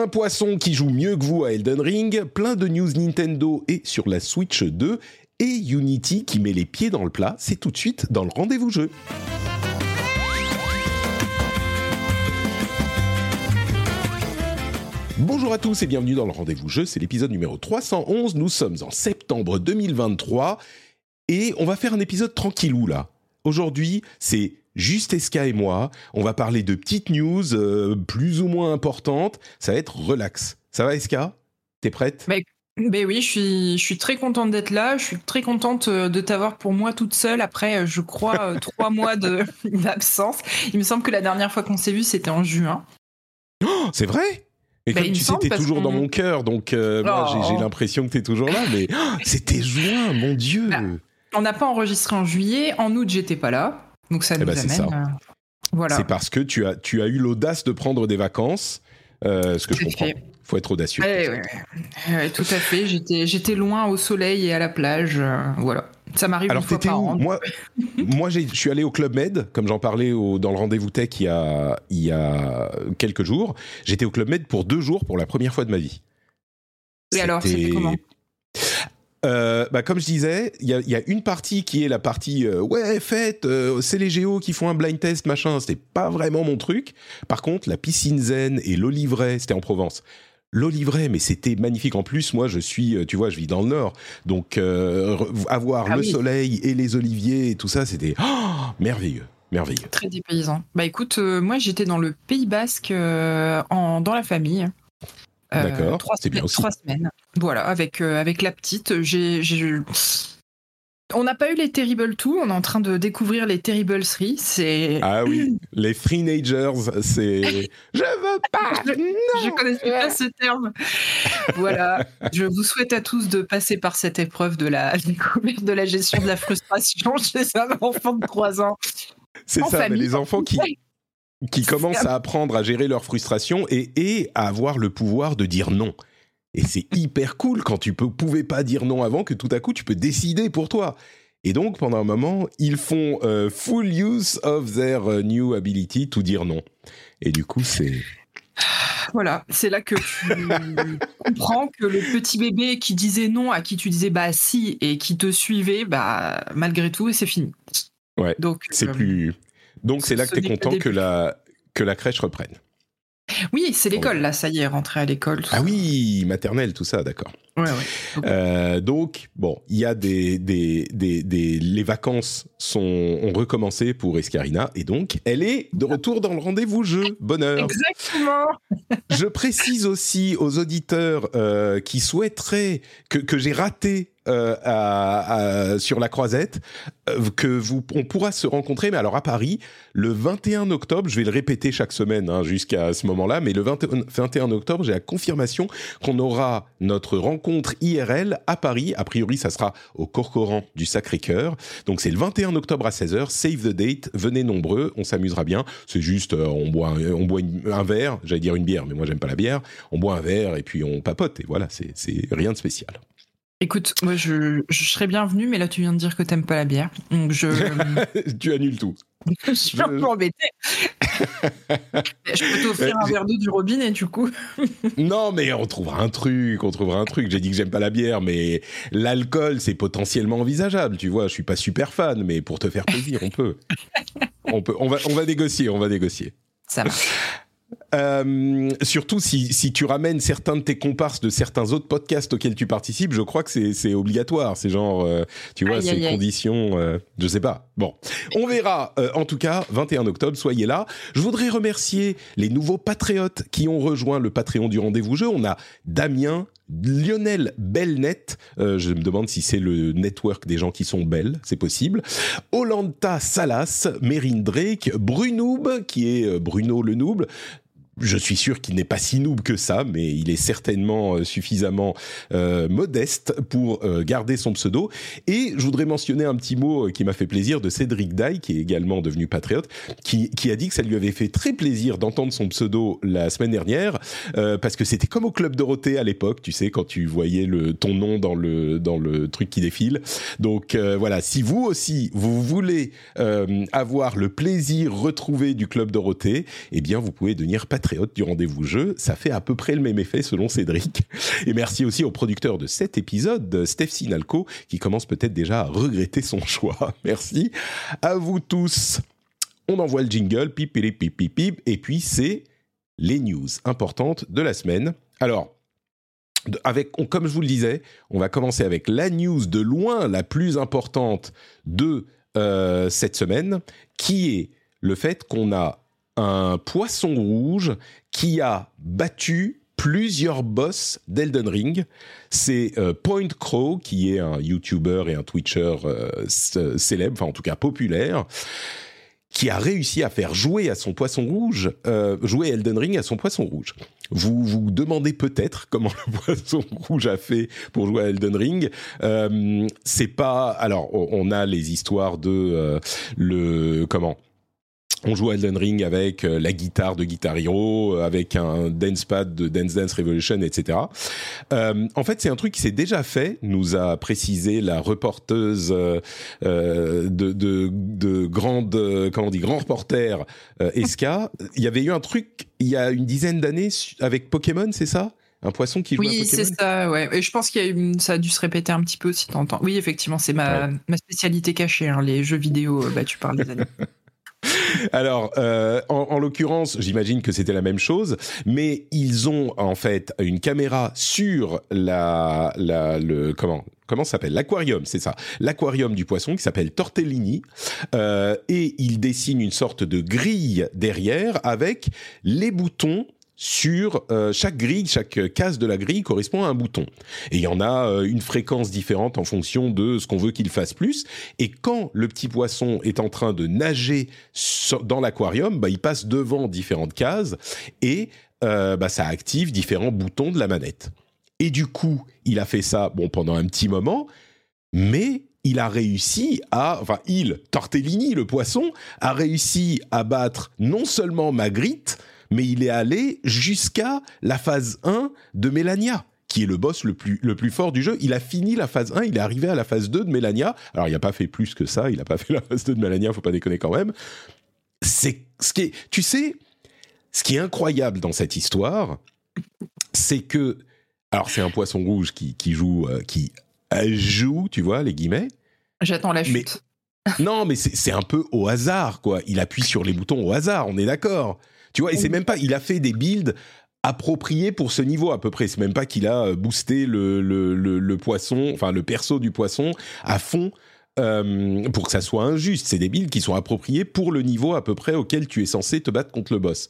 Un poisson qui joue mieux que vous à Elden Ring, plein de news Nintendo et sur la Switch 2 et Unity qui met les pieds dans le plat, c'est tout de suite dans le rendez-vous jeu. Bonjour à tous et bienvenue dans le rendez-vous jeu, c'est l'épisode numéro 311, nous sommes en septembre 2023 et on va faire un épisode tranquillou là. Aujourd'hui, c'est juste Eska et moi, on va parler de petites news euh, plus ou moins importantes, ça va être relax. Ça va Eska? T'es prête? Mais ben oui, je suis, je suis très contente d'être là. Je suis très contente euh, de t'avoir pour moi toute seule après, euh, je crois, trois mois d'absence. Il me semble que la dernière fois qu'on s'est vu, c'était en juin. Oh, c'est vrai? Et bah, comme tu sais, t'es toujours dans mon cœur, donc moi j'ai oh. l'impression que t'es toujours là, mais oh, c'était juin, mon Dieu bah, On n'a pas enregistré en juillet, en août j'étais pas là, donc ça eh nous ben, amène... Ça. voilà. C'est parce que tu as, tu as eu l'audace de prendre des vacances, ce que je comprends faut être audacieux. tout à fait. J'étais, j'étais loin au soleil et à la plage. Euh, voilà. Ça m'arrive une fois par an. Moi, moi je suis allé au Club Med, comme j'en parlais dans le rendez-vous tech il y a, il y a quelques jours. J'étais au Club Med pour deux jours pour la première fois de ma vie. Et alors, c'était comment? Euh, bah, comme je disais, il y, a, une partie qui est la partie euh, ouais fête, c'est les géos qui font un blind test machin. C'était pas vraiment mon truc. Par contre, la piscine zen et l'olivret, c'était en Provence l'olivret, mais c'était magnifique. En plus, moi, je suis, euh, tu vois, je vis dans le nord, donc euh, avoir ah le soleil et les oliviers et tout ça, c'était oh, merveilleux. Merveilleux. Très dépaysant. Bah écoute, euh, moi j'étais dans le Pays Basque en, dans la famille. D'accord. C'est bien aussi. Trois semaines. Voilà, avec, avec la petite. J'ai on n'a pas eu les Terrible 2, on est en train de découvrir les Terrible 3. C'est ah oui, les Nagers, c'est je veux pas. je, ne connaissais pas ce terme. voilà, je vous souhaite à tous de passer par cette épreuve de la de la gestion de la frustration chez un enfant de 3 ans. C'est ça, mais les enfants qui qui commencent à apprendre à gérer leur frustration et, et à avoir le pouvoir de dire non. Et c'est hyper cool quand tu peux, pouvais pas dire non avant que tout à coup tu peux décider pour toi. Et donc pendant un moment, ils font euh, full use of their euh, new ability to dire non. Et du coup, c'est voilà, c'est là que tu comprends que le petit bébé qui disait non à qui tu disais bah si et qui te suivait, bah malgré tout, et c'est fini. Ouais. Donc c'est euh, plus. Donc c'est là que tu es content que la que la crèche reprenne. Oui, c'est l'école, là, ça y est, rentré à l'école. Ah oui, maternelle, tout ça, d'accord. Ouais, ouais. Euh, donc, bon, il y a des, des, des, des, Les vacances sont, ont recommencé pour Escarina, et donc, elle est de retour dans le rendez-vous jeu. Bonheur. Exactement. Je précise aussi aux auditeurs euh, qui souhaiteraient que, que j'ai raté euh, sur la croisette euh, que vous on pourra se rencontrer mais alors à Paris le 21 octobre je vais le répéter chaque semaine hein, jusqu'à ce moment-là mais le 21 octobre j'ai la confirmation qu'on aura notre rencontre IRL à Paris. A priori ça sera au Corcoran du Sacré-Cœur. Donc c'est le 21 octobre à 16h save the date. Venez nombreux. On s'amusera bien. C'est juste euh, on boit un, on boit un verre. J'allais dire une bière mais moi j'aime pas la bière. On boit un verre et puis on papote. Et voilà c'est rien de spécial. Écoute, moi je, je serais bienvenue, mais là tu viens de dire que t'aimes pas la bière. Donc je. tu annules tout. je suis un peu embêté. je peux t'offrir un verre d'eau du robinet du coup. non, mais on trouvera un truc, on trouvera un truc. J'ai dit que j'aime pas la bière, mais l'alcool c'est potentiellement envisageable. Tu vois, je suis pas super fan, mais pour te faire plaisir, on peut. on peut. On va, on va négocier, on va négocier. Ça marche. Euh, surtout si, si, tu ramènes certains de tes comparses de certains autres podcasts auxquels tu participes, je crois que c'est obligatoire. C'est genre, euh, tu vois, ces conditions, euh, je sais pas. Bon, on verra. Euh, en tout cas, 21 octobre, soyez là. Je voudrais remercier les nouveaux patriotes qui ont rejoint le Patreon du rendez-vous jeu. On a Damien, Lionel Belnet, euh, je me demande si c'est le network des gens qui sont belles, c'est possible. Olanta Salas, Mérine Drake, Brunoob, qui est euh, Bruno le Noob, je suis sûr qu'il n'est pas si noob que ça, mais il est certainement euh, suffisamment euh, modeste pour euh, garder son pseudo. Et je voudrais mentionner un petit mot qui m'a fait plaisir de Cédric Dai, qui est également devenu patriote, qui, qui, a dit que ça lui avait fait très plaisir d'entendre son pseudo la semaine dernière, parce que c'était comme au Club Dorothée à l'époque, tu sais, quand tu voyais le, ton nom dans le, dans le truc qui défile. Donc voilà, si vous aussi, vous voulez avoir le plaisir retrouvé du Club Dorothée, eh bien vous pouvez devenir patriote du rendez-vous jeu. Ça fait à peu près le même effet selon Cédric. Et merci aussi au producteur de cet épisode, Steph Sinalco, qui commence peut-être déjà à regretter son choix. Merci à vous tous. On envoie le jingle, pip, pip, pip, pip, pip, et puis c'est les news importantes de la semaine. Alors, avec, comme je vous le disais, on va commencer avec la news de loin la plus importante de euh, cette semaine, qui est le fait qu'on a un poisson rouge qui a battu plusieurs boss d'Elden Ring. C'est euh, Point Crow, qui est un YouTuber et un Twitcher euh, célèbre, enfin en tout cas populaire, qui a réussi à faire jouer à son poisson rouge, euh, jouer Elden Ring à son poisson rouge. Vous vous demandez peut-être comment le poisson rouge a fait pour jouer à Elden Ring. c'est pas. Alors, on a les histoires de le comment on joue à Elden Ring avec euh, la guitare de Guitar Hero, euh, avec un dance pad de Dance Dance Revolution, etc. Euh, en fait, c'est un truc qui s'est déjà fait, nous a précisé la reporteuse euh, de, de, de grande, comment on dit, grand reporter Eska. Il y avait eu un truc il y a une dizaine d'années avec Pokémon, c'est ça? Un poisson qui joue oui, c'est ça, ouais. Et je pense qu'il ça a dû se répéter un petit peu aussi temps. Oui, effectivement, c'est ma, ma spécialité cachée, hein, les jeux vidéo battus par les années. Alors, euh, en, l'occurrence, j'imagine que c'était la même chose, mais ils ont en fait une caméra sur la, la le comment comment s'appelle? L'aquarium, c'est ça, l'aquarium du poisson qui s'appelle Tortellini, euh, et ils dessinent une sorte de grille derrière avec les boutons sur euh, chaque grille, chaque case de la grille correspond à un bouton. Et il y en a euh, une fréquence différente en fonction de ce qu'on veut qu'il fasse plus. Et quand le petit poisson est en train de nager dans l'aquarium, bah, il passe devant différentes cases et euh, bah, ça active différents boutons de la manette. Et du coup, il a fait ça bon pendant un petit moment, mais il a réussi à, enfin il, Tortellini, le poisson, a réussi à battre non seulement Magritte, mais il est allé jusqu'à la phase 1 de Mélania qui est le boss le plus, le plus fort du jeu. Il a fini la phase 1, il est arrivé à la phase 2 de Mélania. Alors, il n'a pas fait plus que ça, il n'a pas fait la phase 2 de Mélania, faut pas déconner quand même. C'est ce qui est, tu sais, ce qui est incroyable dans cette histoire, c'est que, alors c'est un poisson rouge qui, qui joue, euh, qui joue, tu vois, les guillemets. J'attends la chute. non, mais c'est un peu au hasard, quoi. Il appuie sur les boutons au hasard, on est d'accord. Tu vois, et c'est même pas, il a fait des builds appropriés pour ce niveau à peu près. C'est même pas qu'il a euh, boosté le, le, le, poisson, enfin le perso du poisson à fond euh, pour que ça soit injuste. C'est des builds qui sont appropriés pour le niveau à peu près auquel tu es censé te battre contre le boss.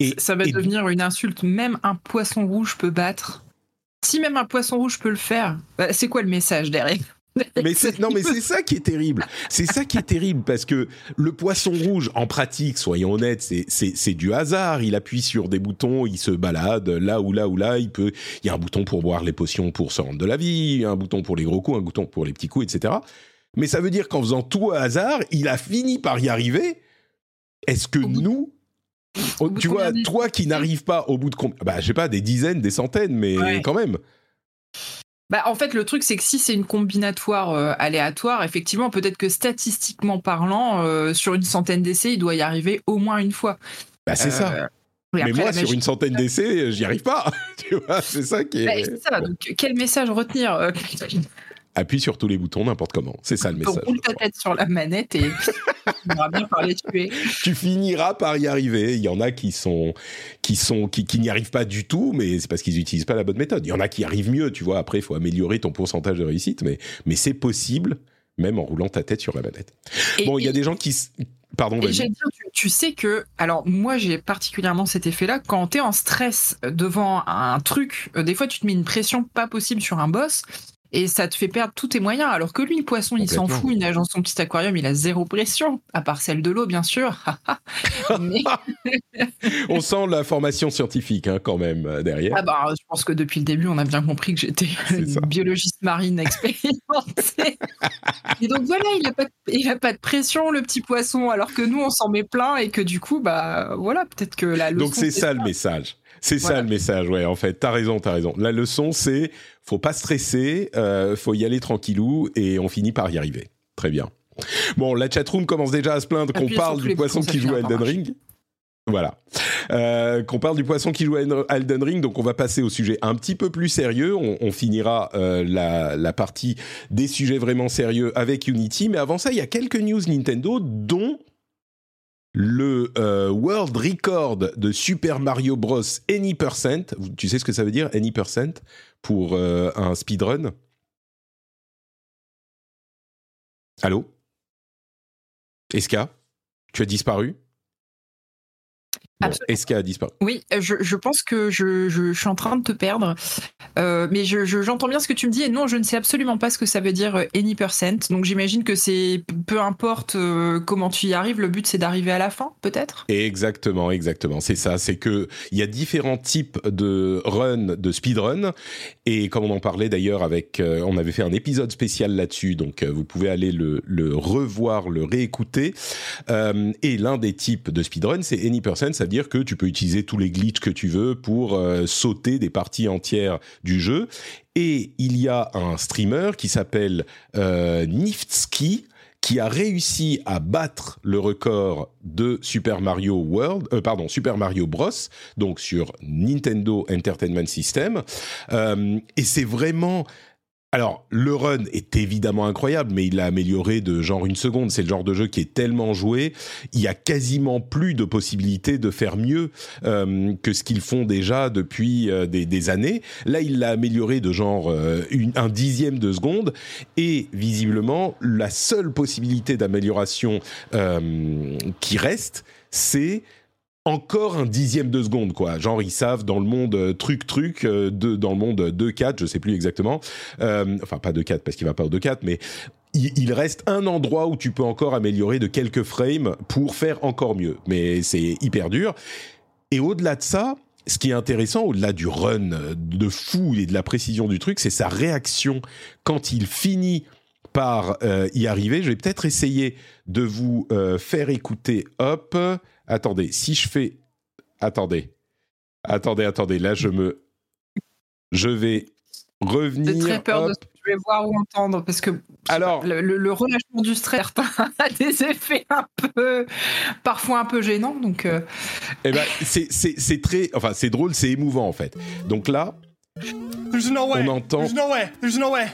Et, ça va devenir une insulte. Même un poisson rouge peut battre. Si même un poisson rouge peut le faire, bah, c'est quoi le message derrière? Mais c'est, non, mais c'est ça qui est terrible. C'est ça qui est terrible parce que le poisson rouge, en pratique, soyons honnêtes, c'est, c'est, c'est du hasard. Il appuie sur des boutons, il se balade là ou là ou là. Il peut, il y a un bouton pour boire les potions pour se rendre de la vie, un bouton pour les gros coups, un bouton pour les petits coups, etc. Mais ça veut dire qu'en faisant tout au hasard, il a fini par y arriver. Est-ce que nous, tu vois, toi qui n'arrives pas au bout de, bah, je sais pas, des dizaines, des centaines, mais quand même. Bah, en fait, le truc, c'est que si c'est une combinatoire euh, aléatoire, effectivement, peut-être que statistiquement parlant, euh, sur une centaine d'essais, il doit y arriver au moins une fois. Bah, c'est ça. Euh, mais moi, sur une centaine d'essais, j'y arrive pas. tu vois, c'est ça qui est. Bah, ça. Donc, quel message retenir Appuie sur tous les boutons n'importe comment. C'est ça le message. Roule ta tête sur la manette et. finiras bien par les tuer. tu finiras par y arriver. Il y en a qui sont, qui sont, qui, qui n'y arrivent pas du tout, mais c'est parce qu'ils n'utilisent pas la bonne méthode. Il y en a qui arrivent mieux, tu vois. Après, il faut améliorer ton pourcentage de réussite, mais, mais c'est possible, même en roulant ta tête sur la manette. bon, il y a des gens qui, Pardon, tu, tu, sais que, alors moi j'ai particulièrement cet effet-là, quand tu es en stress devant un truc, euh, des fois tu te mets une pression pas possible sur un boss, et ça te fait perdre tous tes moyens. Alors que lui, le poisson, il s'en fout, il nage dans son petit aquarium, il a zéro pression, à part celle de l'eau, bien sûr. on sent la formation scientifique hein, quand même euh, derrière. Ah bah, je pense que depuis le début, on a bien compris que j'étais biologiste marine expérimentée. et donc voilà, il n'a pas, de, pas de pression, le petit poisson, alors que nous, on s'en met plein et que du coup, bah voilà, peut-être que la leçon. Donc c'est ça le message. C'est ça le message, ouais. En fait, t'as raison, t'as raison. La leçon, c'est faut pas stresser, euh, faut y aller tranquillou et on finit par y arriver. Très bien. Bon, la chatroom commence déjà à se plaindre qu'on parle du poisson qui joue à Elden Ring. Voilà. Euh, qu'on parle du poisson qui joue à Elden Ring, donc on va passer au sujet un petit peu plus sérieux. On, finira euh, la, la, partie des sujets vraiment sérieux avec Unity, mais avant ça, il y a quelques news Nintendo, dont le euh, world record de Super Mario Bros. Any percent. Tu sais ce que ça veut dire, any percent, pour euh, un speedrun? Allô? Eska Tu as disparu? Est-ce qu'elle a disparu? Oui, je, pense que je, suis en train de te perdre. Euh, mais j'entends bien ce que tu me dis et non, je ne sais absolument pas ce que ça veut dire euh, any percent. Donc j'imagine que c'est peu importe euh, comment tu y arrives, le but c'est d'arriver à la fin, peut-être? Exactement, exactement. C'est ça. C'est que il y a différents types de run, de speedrun. Et comme on en parlait d'ailleurs avec, on avait fait un épisode spécial là-dessus, donc vous pouvez aller le, le revoir, le réécouter. et l'un des types de speedrun, c'est any percent. Ça dire que tu peux utiliser tous les glitches que tu veux pour euh, sauter des parties entières du jeu. Et il y a un streamer qui s'appelle euh, Niftski qui a réussi à battre le record de Super Mario World, euh, pardon, Super Mario Bros, donc sur Nintendo Entertainment System. et c'est vraiment alors, le run est évidemment incroyable, mais il l'a amélioré de genre une seconde. C'est le genre de jeu qui est tellement joué, il y a quasiment plus de possibilités de faire mieux euh, que ce qu'ils font déjà depuis euh, des, années. Là, il l'a amélioré de genre euh, un dixième de seconde, et visiblement, la seule possibilité d'amélioration qui reste, c'est encore un dixième de seconde, quoi. Genre, ils savent dans le monde euh, truc truc, euh, de, dans le monde 2-4, je sais plus exactement. Euh, enfin, pas 2-4 parce qu'il va pas au 2-4, mais il, reste un endroit où tu peux encore améliorer de quelques frames pour faire encore mieux. Mais c'est hyper dur. Et au-delà de ça, ce qui est intéressant, au-delà du run de fou et de la précision du truc, c'est sa réaction quand il finit par y arriver. Je vais peut-être essayer de vous faire écouter. Hop. Attendez, si je fais... Attendez. Attendez, attendez. Là, je me... Je vais revenir... J'ai très peur de ce que je vais voir ou entendre parce que Alors, le, relâchement du stress a des effets un peu... parfois un peu gênants. Donc, euh. eh ben, c'est très... Enfin, c'est drôle, c'est émouvant en fait. Donc là... on entend... There's no way. There's no way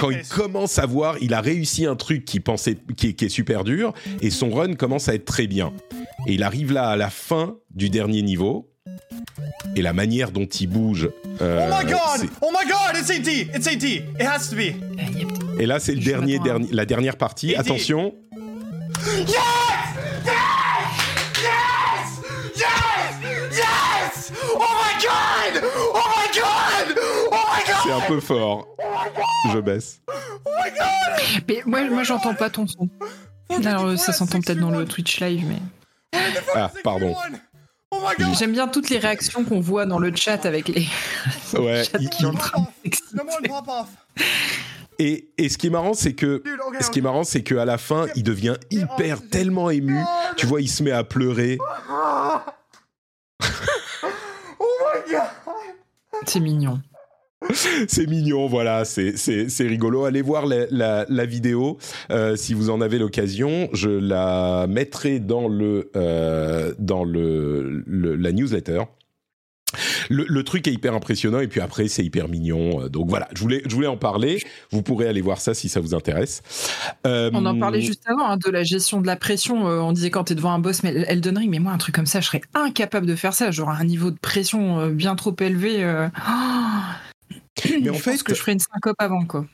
quand il commence à voir, il a réussi un truc qui pensait qui est, super dur et son run commence à être très bien. Et il arrive là à la fin du dernier niveau et la manière dont il bouge. Euh, oh my god! Oh my god! It's AD! It's AD! It has to be! Et là, c'est le dernier, dernier, la dernière partie. Attention. Yes! Yes! Yes! Yes! Yes! Oh my god! Oh my god! Oh my god! C'est un peu fort. Je baisse. Oh my god! Mais moi, moi j'entends pas ton son. Alors, ça s'entend peut-être dans le Twitch live, mais. Ah, pardon. Oh J'aime bien toutes les réactions qu'on voit dans le chat avec les, ouais, qui et, et, ce qui est marrant, c'est que ce qui est marrant, c'est que à la fin, il devient hyper tellement ému. Tu vois, il se met à pleurer. oh my god! C'est mignon. c'est mignon, voilà, c'est rigolo. Allez voir la, vidéo euh, si vous en avez l'occasion. Je la mettrai dans le euh, dans le, la newsletter. le, truc est hyper impressionnant et puis après c'est hyper mignon. Donc voilà, je voulais, je voulais en parler. Vous pourrez aller voir ça si ça vous intéresse. Euh, on en parlait juste avant hein, de la gestion de la pression. On disait quand tu es devant un boss, mais Elden Ring, mais moi un truc comme ça, je serais incapable de faire ça. J'aurais un niveau de pression bien trop élevé. Mais en je fait, pense que je ferais une syncope avant quoi.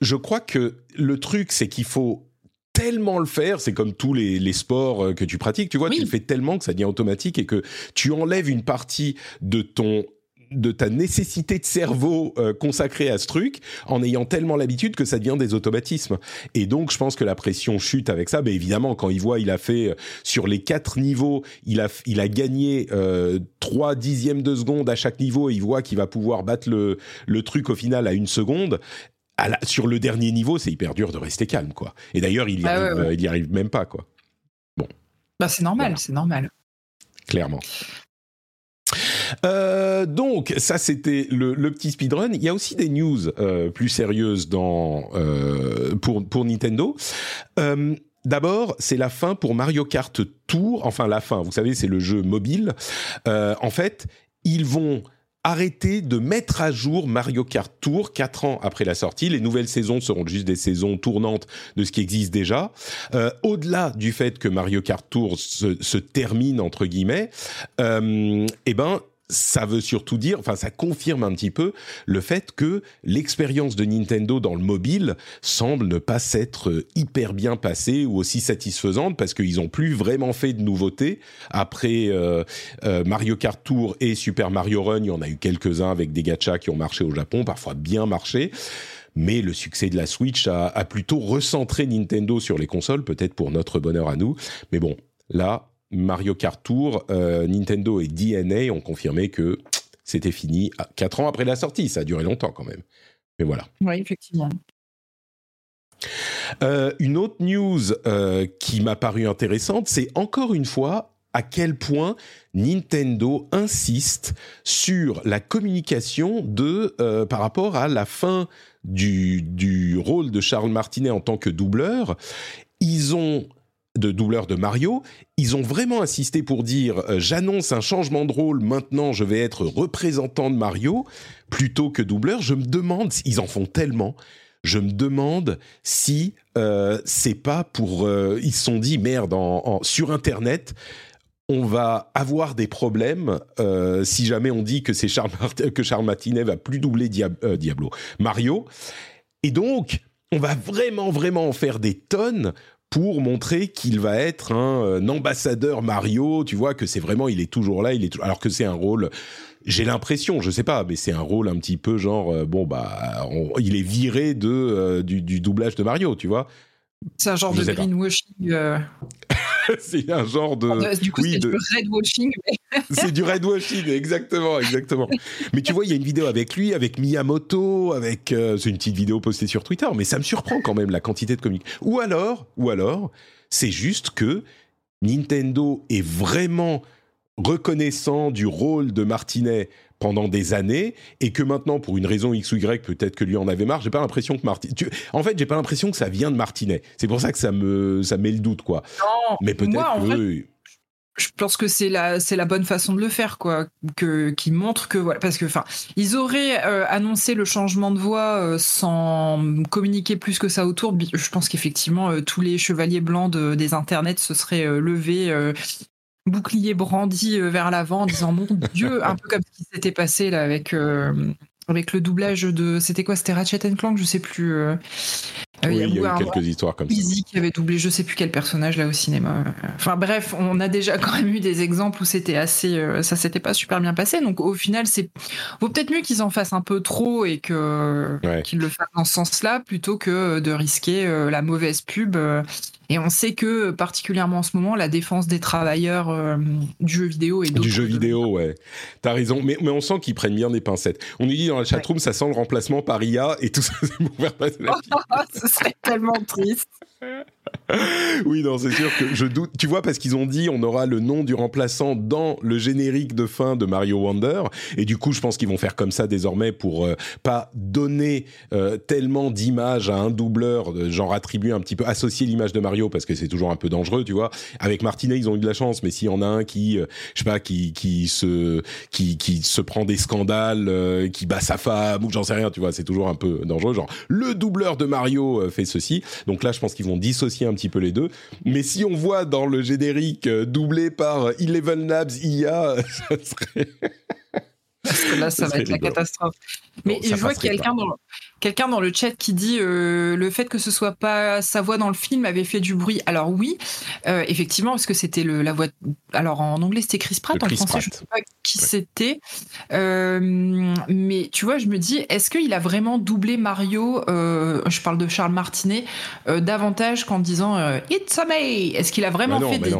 Je crois que le truc, c'est qu'il faut tellement le faire, c'est comme tous les, sports euh, que tu pratiques, tu vois, tu le fais tellement que ça devient automatique et que tu enlèves une partie de ton de ta nécessité de cerveau euh, consacrée à ce truc en ayant tellement l'habitude que ça devient des automatismes. Et donc, je pense que la pression chute avec ça. Mais évidemment, quand il voit, il a fait euh, sur les quatre niveaux, il a, il a gagné trois dixièmes de seconde à chaque niveau et il voit qu'il va pouvoir battre le, le truc au final à une seconde sur le dernier niveau, c'est hyper dur de rester calme, quoi. Et d'ailleurs, il, y ah arrive, euh, arrive même pas, quoi. Bon. Bah, c'est normal, c'est normal. Clairement. Euh, donc ça c'était le, petit speedrun. Il y a aussi des news euh, plus sérieuses dans pour pour Nintendo. D'abord, c'est la fin pour Mario Kart Tour. Enfin, la fin. Vous savez, c'est le jeu mobile. en fait, ils vont arrêter de mettre à jour Mario Kart Tour quatre ans après la sortie. Les nouvelles saisons seront juste des saisons tournantes de ce qui existe déjà. Euh, au-delà du fait que Mario Kart Tour se, se termine entre guillemets, euh, eh ben ça veut surtout dire, enfin ça confirme un petit peu le fait que l'expérience de Nintendo dans le mobile semble ne pas s'être euh, hyper bien passée ou aussi satisfaisante parce qu'ils ont plus vraiment fait de nouveautés après euh, euh, Mario Kart Tour et Super Mario Run. Il y en a eu quelques-uns avec des gachas qui ont marché au Japon, parfois bien marché. Mais le succès de la Switch a plutôt recentré Nintendo sur les consoles, peut-être pour notre bonheur à nous. Mais bon, là, Mario Kart Tour, euh, Nintendo et DNA ont confirmé que c'était fini quatre ans après la sortie. Ça a duré longtemps quand même. Mais voilà. Oui, effectivement. Euh, une autre news euh, qui m'a paru intéressante, c'est encore une fois à quel point Nintendo insiste sur la communication de par rapport à la fin du, du rôle de Charles Martinet en tant que doubleur. Ils ont de doubleur de Mario, ils ont vraiment insisté pour dire euh, j'annonce un changement de rôle, maintenant je vais être représentant de Mario plutôt que doubleur. Je me demande, ils en font tellement, je me demande si euh, c'est pas pour. Euh, ils se sont dit merde, sur Internet, on va avoir des problèmes si jamais on dit que c'est Charles, Charles Martinet va plus doubler Diablo, Mario. Et donc, on va vraiment, vraiment en faire des tonnes pour montrer qu'il va être un, euh, ambassadeur Mario, tu vois que c'est vraiment il est toujours là, il est alors que c'est un rôle j'ai l'impression, je sais pas, mais c'est un rôle un petit peu genre euh, bon bah il est viré de euh, du, doublage de Mario, tu vois. C'est un genre de greenwashing. c'est un genre de. Du coup, c'est du redwashing. c'est du redwashing, exactement, exactement. mais tu vois, il y a une vidéo avec lui, avec Miyamoto, avec. Euh, c'est une petite vidéo postée sur Twitter, mais ça me surprend quand même la quantité de comics. Ou alors, ou alors, c'est juste que Nintendo est vraiment reconnaissant du rôle de Martinet pendant des années et que maintenant, pour une raison X ou Y, peut-être que lui en avait marre. J'ai pas l'impression que Martinet. En fait, j'ai pas l'impression que ça vient de Martinet. C'est pour ça que ça me ça met le doute, quoi. Non, Mais peut-être que. je pense que c'est la c'est la bonne façon de le faire quoi que qui montre que voilà parce que enfin ils auraient euh, annoncé le changement de voix euh, sans communiquer plus que ça autour je pense qu'effectivement euh, tous les chevaliers blancs des internets se seraient levés bouclier brandi euh, vers l'avant en disant mon Dieu, un peu comme ce qui s'était passé là avec euh, avec le doublage de c'était quoi c'était Ratchet Clank je sais plus euh, oui, il y a, eu quelques histoires comme ça. qui avait doublé je sais plus quel personnage là au cinéma. Enfin bref, on a déjà quand même eu des exemples où c'était assez, ça s'était pas super bien passé. Donc au final, c'est vaut peut-être mieux qu'ils en fassent un peu trop et que qu'ils le fassent dans ce sens-là plutôt que de risquer la mauvaise pub et on sait que, particulièrement en ce moment, la défense des travailleurs euh, du jeu vidéo et Du jeu vidéo, ouais. T'as raison. Mais, mais on sent qu'ils prennent bien des pincettes. On nous dit dans la chatroom, ça sent le remplacement par IA et tout ça, c'est pour faire passer la Ce serait tellement triste. oui, non, c'est sûr que je doute. Tu vois, parce qu'ils ont dit on aura le nom du remplaçant dans le générique de fin de Mario Wonder, et du coup, je pense qu'ils vont faire comme ça désormais pour euh, pas donner euh, tellement d'images à un doubleur, genre attribuer un petit peu, associer l'image de Mario parce que c'est toujours un peu dangereux, tu vois. Avec Martinet, ils ont eu de la chance, mais s'il y en a un qui, euh, je sais pas, qui qui se qui qui se prend des scandales, qui bat sa femme ou j'en sais rien, tu vois, c'est toujours un peu dangereux. Genre le doubleur de Mario fait ceci, donc là, je pense qu'ils vont dissocier un petit peu les deux. Mais si on voit dans le générique euh, doublé par Eleven Labs IA, ça serait... là, ça va être la catastrophe. Mais je vois quelqu'un dans, quelqu'un dans le chat qui dit euh, le fait que ce soit pas sa voix dans le film avait fait du bruit. Alors oui, euh, effectivement, parce que c'était la voix. Alors en anglais c'était Chris Pratt, en français je sais pas qui c'était. Euh, mais tu vois, je me dis, est-ce qu'il a vraiment doublé Mario Je parle de Charles Martinet davantage qu'en disant It's a me. Est-ce qu'il a vraiment fait du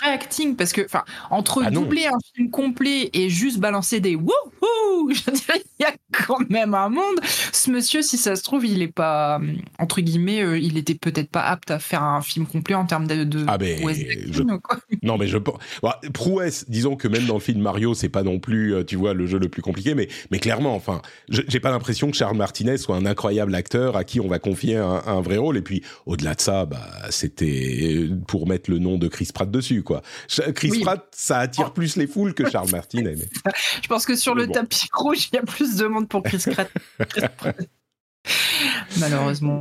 vrai acting? Parce que, enfin, entre ah doubler un film complet et juste balancer des wouhou, je dirais, il y a quand même un monde. Ce monsieur si ça se trouve, il est pas, entre guillemets, euh, il était peut-être pas apte à faire un film complet en termes de, de ah ben, Non, mais je bah, prouesse, disons que même dans le film Mario, c'est pas non plus, euh, tu vois, le jeu le plus compliqué, mais, mais clairement, enfin, j'ai pas l'impression que Charles Martinez soit un incroyable acteur à qui on va confier un, vrai rôle. Et puis, au-delà de ça, bah, c'était pour mettre le nom de Chris Pratt dessus, quoi. Chris Pratt, ça attire oh. plus les foules que Charles Martinez. Je pense que sur le tapis rouge, il y a plus de monde pour Chris Pratt. Malheureusement.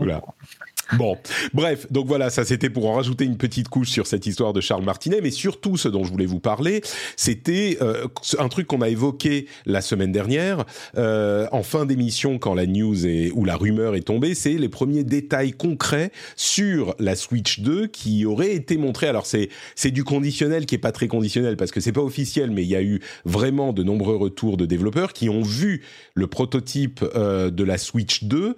Bon, bref, donc voilà, ça c'était pour en rajouter une petite couche sur cette histoire de Charles Martinet, mais surtout ce dont je voulais vous parler, c'était euh, un truc qu'on a évoqué la semaine dernière euh, en fin d'émission quand la news est, ou la rumeur est tombée, c'est les premiers détails concrets sur la Switch 2 qui auraient été montrés. Alors c'est c'est du conditionnel qui est pas très conditionnel parce que c'est pas officiel, mais il y a eu vraiment de nombreux retours de développeurs qui ont vu le prototype euh, de la Switch 2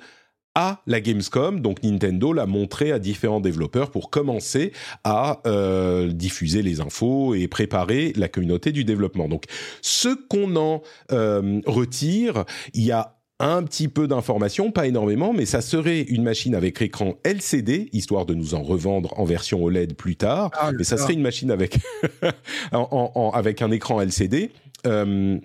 à la Gamescom. Donc Nintendo l'a montré à différents développeurs pour commencer à euh, diffuser les infos et préparer la communauté du développement. Donc ce qu'on en euh, retire, il y a un petit peu d'informations, pas énormément, mais ça serait une machine avec écran LCD, histoire de nous en revendre en version OLED plus tard. Ah, mais ça serait une machine avec avec un écran LCD. Euh,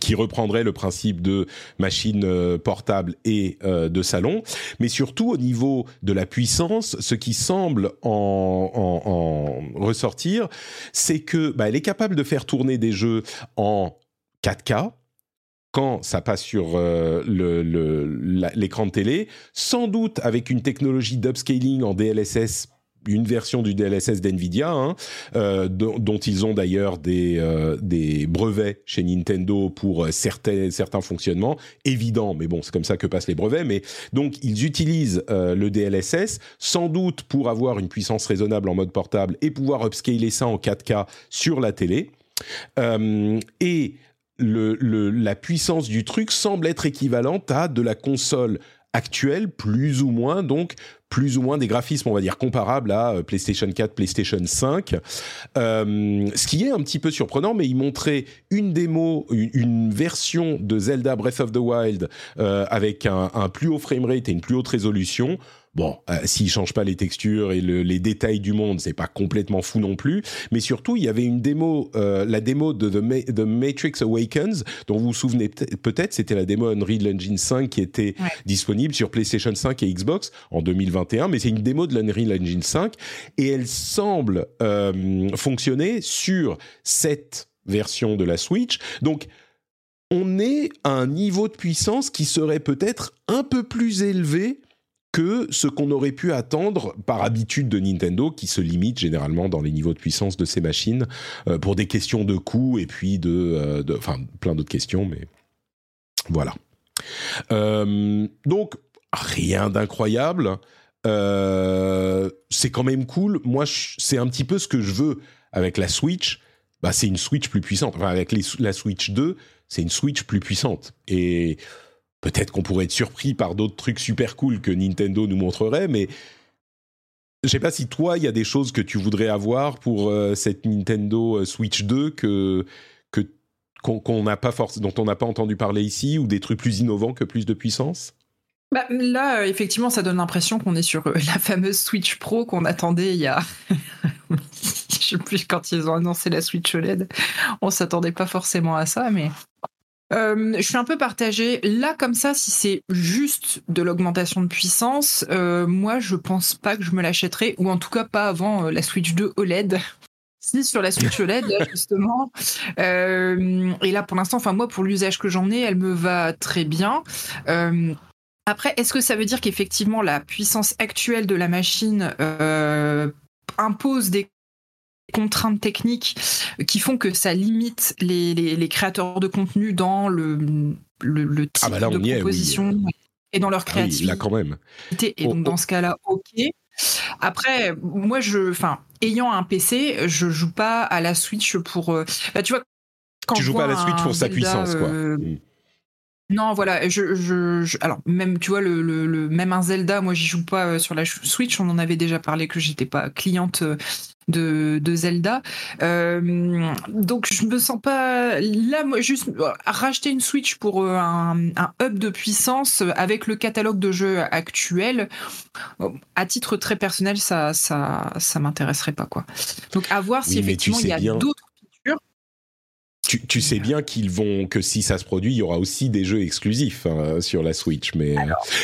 qui reprendrait le principe de machine euh, portable et euh, de salon, mais surtout au niveau de la puissance, ce qui semble en, ressortir, c'est que bah, elle est capable de faire tourner des jeux en 4K, quand ça passe sur euh, l'écran de télé, sans doute avec une technologie d'upscaling en DLSS une version du DLSS d'NVIDIA, hein, euh, dont, ils ont d'ailleurs des, euh, brevets chez Nintendo pour euh, certains, fonctionnements, évidents, mais bon, c'est comme ça que passent les brevets, mais donc ils utilisent le DLSS, sans doute pour avoir une puissance raisonnable en mode portable et pouvoir upscaler ça en 4K sur la télé. et la puissance du truc semble être équivalente à de la console actuelle, plus ou moins, donc plus ou moins des graphismes, on va dire, comparables à euh, PlayStation 4, PlayStation 5. Euh, ce qui est un petit peu surprenant, mais il montrait une démo, une, version de Zelda Breath of the Wild euh, avec un, un, plus haut framerate et une plus haute résolution. Bon, euh, s'ils changent pas les textures et les détails du monde, c'est pas complètement fou non plus. Mais surtout, il y avait une démo, euh, la démo de The, Matrix Awakens, dont vous vous souvenez peut-être, c'était la démo Unreal Engine 5 qui était disponible sur PlayStation 5 et Xbox en 2021. Mais c'est une démo de l'Unreal Engine 5 et elle semble euh, fonctionner sur cette version de la Switch. Donc on est à un niveau de puissance qui serait peut-être un peu plus élevé que ce qu'on aurait pu attendre par habitude de Nintendo, qui se limite généralement dans les niveaux de puissance de ces machines euh, pour des questions de coût et puis de, euh, enfin plein d'autres questions, mais voilà. Euh, donc rien d'incroyable. c'est quand même cool. Moi, c'est un petit peu ce que je veux avec la Switch. Bah, c'est une Switch plus puissante. Enfin, avec la Switch 2, c'est une Switch plus puissante. Et Peut-être qu'on pourrait être surpris par d'autres trucs super cool que Nintendo nous montrerait, mais je sais pas si toi, il y a des choses que tu voudrais avoir pour euh, cette Nintendo euh, Switch 2 que qu'on n'a pas force, dont on n'a pas entendu parler ici, ou des trucs plus innovants que plus de puissance? Bah, là, euh, effectivement, ça donne l'impression qu'on est sur la fameuse Switch Pro qu'on attendait il y a. Je sais plus quand ils ont annoncé la Switch OLED. On s'attendait pas forcément à ça, mais. Euh, je suis un peu partagée. Là, comme ça, si c'est juste de l'augmentation de puissance, moi, je pense pas que je me l'achèterai, ou en tout cas pas avant la Switch 2 OLED. Si sur la Switch OLED justement, et là pour l'instant, enfin moi pour l'usage que j'en ai, elle me va très bien. Après, est-ce que ça veut dire qu'effectivement la puissance actuelle de la machine euh, impose des contraintes techniques qui font que ça limite les, créateurs de contenu dans le, le, type ah bah de proposition et dans leur ah créativité. là quand même. Et donc dans ce cas-là, ok. Après, moi, je, enfin, ayant un PC, je joue pas à la Switch pour. Euh, bah, tu vois, quand tu joues pas à la Switch pour sa puissance, quoi. Euh, mm. Non, voilà, je, je, alors même tu vois le, le, même un Zelda, moi j'y joue pas euh, sur la Switch, on en avait déjà parlé que j'étais pas cliente euh, de, de Zelda, euh, donc je me sens pas là, moi juste racheter une Switch pour un, un hub de puissance avec le catalogue de jeux actuel, à titre très personnel, ça ça ça m'intéresserait pas quoi. Donc à voir si effectivement il y a d'autres tu, sais bien qu'ils vont que si ça se produit, il y aura aussi des jeux exclusifs hein, sur la Switch, mais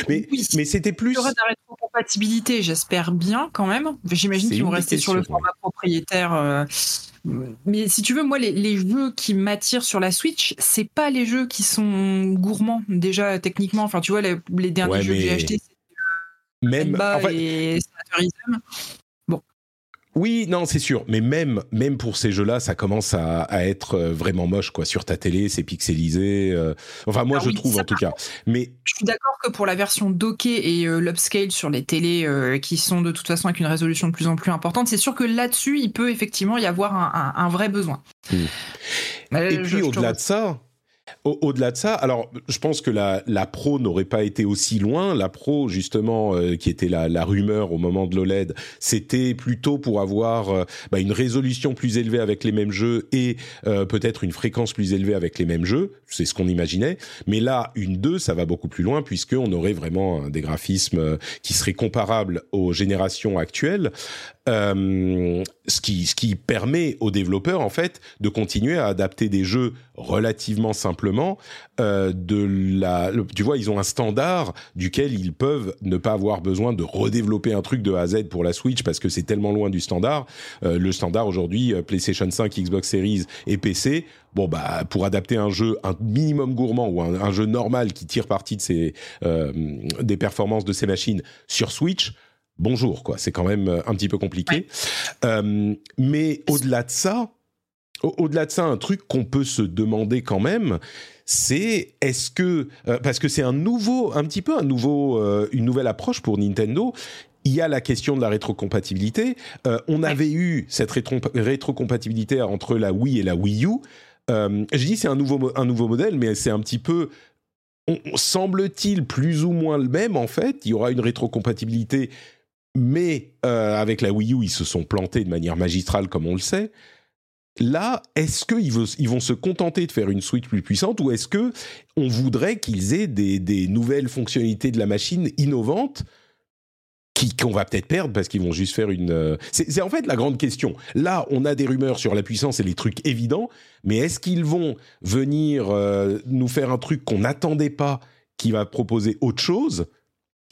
mais, mais c'était plus. Il y aura de la rétrocompatibilité, j'espère bien quand même. J'imagine qu'ils vont rester sur le format propriétaire. Euh, mais si tu veux, moi, les, jeux qui m'attirent sur la Switch, c'est pas les jeux qui sont gourmands déjà techniquement. Enfin, tu vois, les, derniers jeux que j'ai achetés, c'est même en fait... et oui, non, c'est sûr. Mais même, même pour ces jeux-là, ça commence à, être euh, vraiment moche, quoi. Sur ta télé, c'est pixelisé. Euh. Enfin, moi, je trouve en tout cas. Mais je suis d'accord que pour la version dockée et euh, l'upscale sur les télés qui sont de toute façon avec une résolution de plus en plus importante, c'est sûr que là-dessus, il peut effectivement y avoir un, vrai besoin. Hmm. Et puis, au-delà de ça, au-delà de ça, alors je pense que la, Pro n'aurait pas été aussi loin. La Pro, justement, euh, qui était la, rumeur au moment de l'OLED, c'était plutôt pour avoir euh, bah, une résolution plus élevée avec les mêmes jeux et euh, peut-être une fréquence plus élevée avec les mêmes jeux. C'est ce qu'on imaginait. Mais là, une 2, ça va beaucoup plus loin puisqu'on aurait vraiment des graphismes qui seraient comparables aux générations actuelles. Euh, ce, qui, ce qui permet aux développeurs en fait de continuer à adapter des jeux relativement simplement. Euh, de la, tu vois, ils ont un standard duquel ils peuvent ne pas avoir besoin de redévelopper un truc de A à Z pour la Switch parce que c'est tellement loin du standard. Euh, le standard aujourd'hui, PlayStation 5, Xbox Series et PC. Bon bah pour adapter un jeu un minimum gourmand ou un, un jeu normal qui tire parti de ces des performances de ces machines sur Switch bonjour, quoi. C'est quand même euh, un petit peu compliqué. Euh, mais au-delà de ça, au-delà de ça, un truc qu'on peut se demander quand même, c'est est-ce que euh, parce que c'est un nouveau, un petit peu un nouveau, une nouvelle approche pour Nintendo. Il y a la question de la rétrocompatibilité. on avait eu cette rétrocompatibilité entre la Wii et la Wii U. je dis c'est un nouveau, un nouveau modèle, mais c'est un petit peu semble-t-il plus ou moins le même en fait. Il y aura une rétrocompatibilité mais euh, avec la Wii U, ils se sont plantés de manière magistrale, comme on le sait. Là, est-ce qu'ils ils vont se contenter de faire une Switch plus puissante ou est-ce que on voudrait qu'ils aient des, nouvelles fonctionnalités de la machine innovantes qu'on va peut-être perdre parce qu'ils vont juste faire une. Euh, c'est en fait la grande question. Là, on a des rumeurs sur la puissance et les trucs évidents, mais est-ce qu'ils vont venir euh, nous faire un truc qu'on n'attendait pas, qui va proposer autre chose?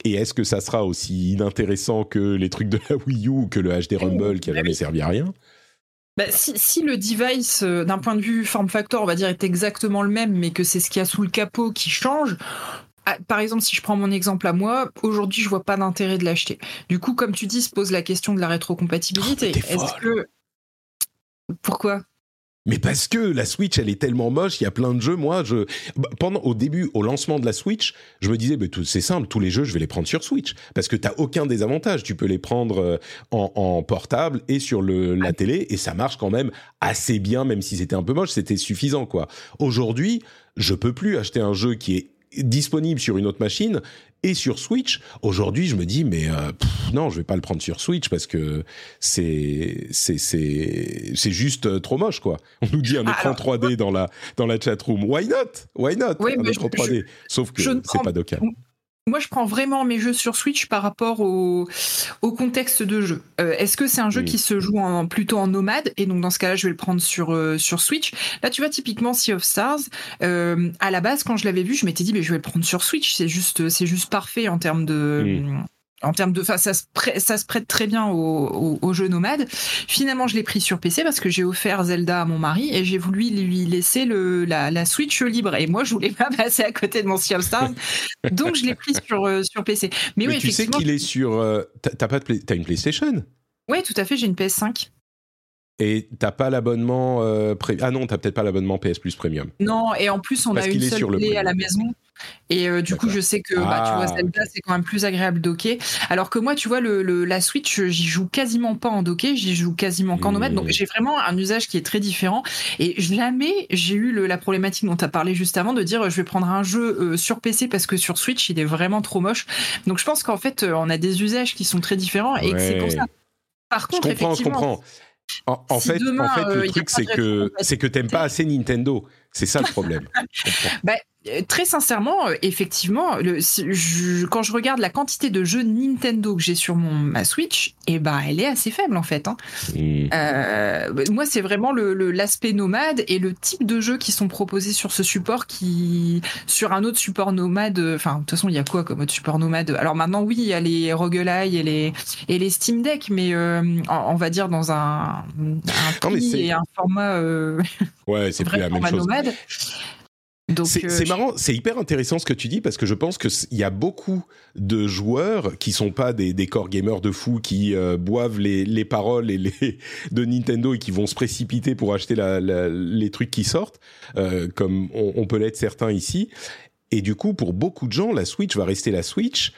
Et est-ce que ça sera aussi inintéressant que les trucs de la Wii U ou que le HD Rumble qui n'a jamais servi à rien? Bah, si, le device, euh, d'un point de vue form factor, on va dire, est exactement le même, mais que c'est ce qu'il y a sous le capot qui change, ah, par exemple, si je prends mon exemple à moi, aujourd'hui, je vois pas d'intérêt de l'acheter. Du coup, comme tu dis, se pose la question de la rétrocompatibilité. Oh, Est-ce que pourquoi? Mais parce que la Switch, elle est tellement moche, il y a plein de jeux. Moi, je bah, pendant au début, au lancement de la Switch, je me disais, c'est simple, tous les jeux, je vais les prendre sur Switch parce que t'as aucun désavantage. Tu peux les prendre euh, en, portable et sur le, la télé et ça marche quand même assez bien, même si c'était un peu moche, c'était suffisant quoi. Aujourd'hui, je peux plus acheter un jeu qui est disponible sur une autre machine et sur Switch. Aujourd'hui, je me dis mais euh, non, je vais pas le prendre sur Switch parce que c'est c'est c'est c'est juste euh, trop moche quoi. On nous dit un ah, écran 3D dans la dans la chat room. Why not? Why not? Un écran 3D. Sauf que c'est pas Docker. Moi, je prends vraiment mes jeux sur Switch par rapport au, au contexte de jeu. Euh, est-ce que c'est un jeu Oui. qui se joue en, plutôt en nomade? Et donc, dans ce cas-là, je vais le prendre sur, euh, sur Switch. Là, tu vois, typiquement, Sea of Stars, euh, à la base, quand je l'avais vu, je m'étais dit, mais je vais le prendre sur Switch. C'est juste, c'est juste parfait en termes de. En termes de, enfin, ça se, prête, ça se prête très bien au, au, au jeu nomade. Finalement, je l'ai pris sur PC parce que j'ai offert Zelda à mon mari et j'ai voulu lui laisser le, la, la Switch libre. Et moi, je voulais pas passer à côté de mon Sea of Stars, donc je l'ai pris sur, euh, sur PC. Mais, Mais oui, tu sais qu'il est sur. euh, t'as- pas de une PlayStation? Oui, tout à fait, j'ai une PS5. Et t'as pas l'abonnement. euh, pré- Ah non, t'as peut-être pas l'abonnement PS Plus Premium. Non, et en plus, on Parce a une seule clé à la maison. Et euh, du coup, je sais que bah, tu Ah, vois, Zelda, c'est quand même plus agréable docké. Alors que moi, tu vois, le, le- la Switch, j'y joue quasiment pas en docké, j'y joue quasiment qu'en nomade. Mmh. Donc, j'ai vraiment un usage qui est très différent. Et jamais j'ai eu le- la problématique dont tu as parlé juste avant de dire euh, je vais prendre un jeu euh, sur PC parce que sur Switch, il est vraiment trop moche. Donc, je pense qu'en fait, on a des usages qui sont très différents et c'est pour ça. Par Je contre, comprends, je effectivement, comprends. En, en si fait, demain, en fait, euh, le a truc, c'est que c'est que t'aimes pas assez Nintendo. C'est ça le problème. Bah, euh, très sincèrement, euh, effectivement, le, si- je- quand je regarde la quantité de jeux Nintendo que j'ai sur mon ma Switch, et ben elle est assez faible en fait. hein. Hmm. Euh, moi, c'est vraiment le le- l'aspect nomade et le type de jeux qui sont proposés sur ce support qui, sur un autre support nomade. Enfin, de toute façon, il y a quoi comme autre support nomade? Alors maintenant, oui, il y a les roguelike et les et les Steam Deck, mais euh, on, on va dire dans un, un prix et un format euh, Ouais, c'est plus la même chose. nomade. C'est euh, marrant, c'est hyper intéressant ce que tu dis parce que je pense que il y a beaucoup de joueurs qui sont pas des, des core gamers de fous qui euh, boivent les, les paroles et les de Nintendo et qui vont se précipiter pour acheter la, la- les trucs qui sortent, euh, comme on, on peut l'être certains ici. Et du coup, pour beaucoup de gens, la Switch va rester la Switch.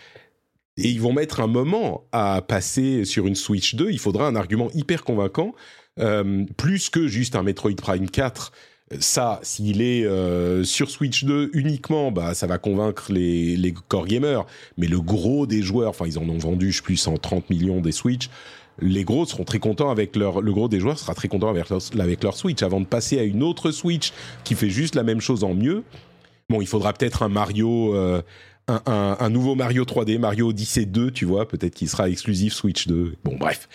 Et ils vont mettre un moment à passer sur une Switch 2. Il faudra un argument hyper convaincant, euh, plus que juste un Metroid Prime 4 ça, s'il est euh, sur Switch 2 uniquement, bah, ça va convaincre les, les core gamers. Mais le gros des joueurs, enfin, ils en ont vendu, je plus, 130 millions des Switch. Les gros seront très contents avec leur, le gros des joueurs sera très content avec leur, avec leur Switch avant de passer à une autre Switch qui fait juste la même chose en mieux. Bon, il faudra peut-être un Mario, euh, un, un- un nouveau Mario 3D, Mario Odyssey 2, tu vois, peut-être qu'il sera exclusif Switch 2. Bon, bref,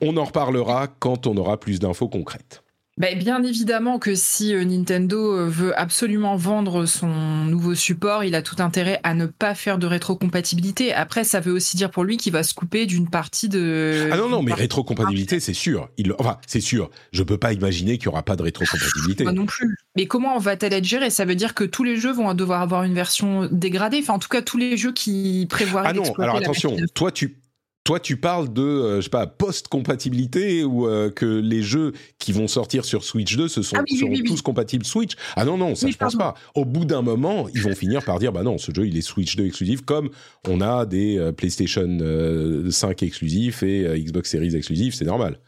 on en reparlera quand on aura plus d'infos concrètes. Ben, bien évidemment que si euh, Nintendo euh, veut absolument vendre son nouveau support, il a tout intérêt à ne pas faire de rétrocompatibilité. Après, ça veut aussi dire pour lui qu'il va se couper d'une partie de. Ah non, non, mais rétrocompatibilité, c'est sûr. Il, enfin, c'est sûr. Je peux pas imaginer qu'il y aura pas de rétrocompatibilité. Moi non plus. Mais comment va-t-elle être gérée? Ça veut dire que tous les jeux vont devoir avoir une version dégradée. Enfin, en tout cas, tous les jeux qui prévoient Ah non, alors attention, toi tu, toi tu parles de, euh, je sais pas, post-compatibilité ou euh, que les jeux qui vont sortir sur Switch 2 ce sont, Ah oui, seront oui, oui. tous compatibles Switch. Ah non, non, ça je pense pas. Au bout d'un moment, ils vont finir par dire, bah non, ce jeu il est Switch 2 exclusif, comme on a des euh, PlayStation euh, 5 exclusifs et Xbox Series exclusifs, c'est normal.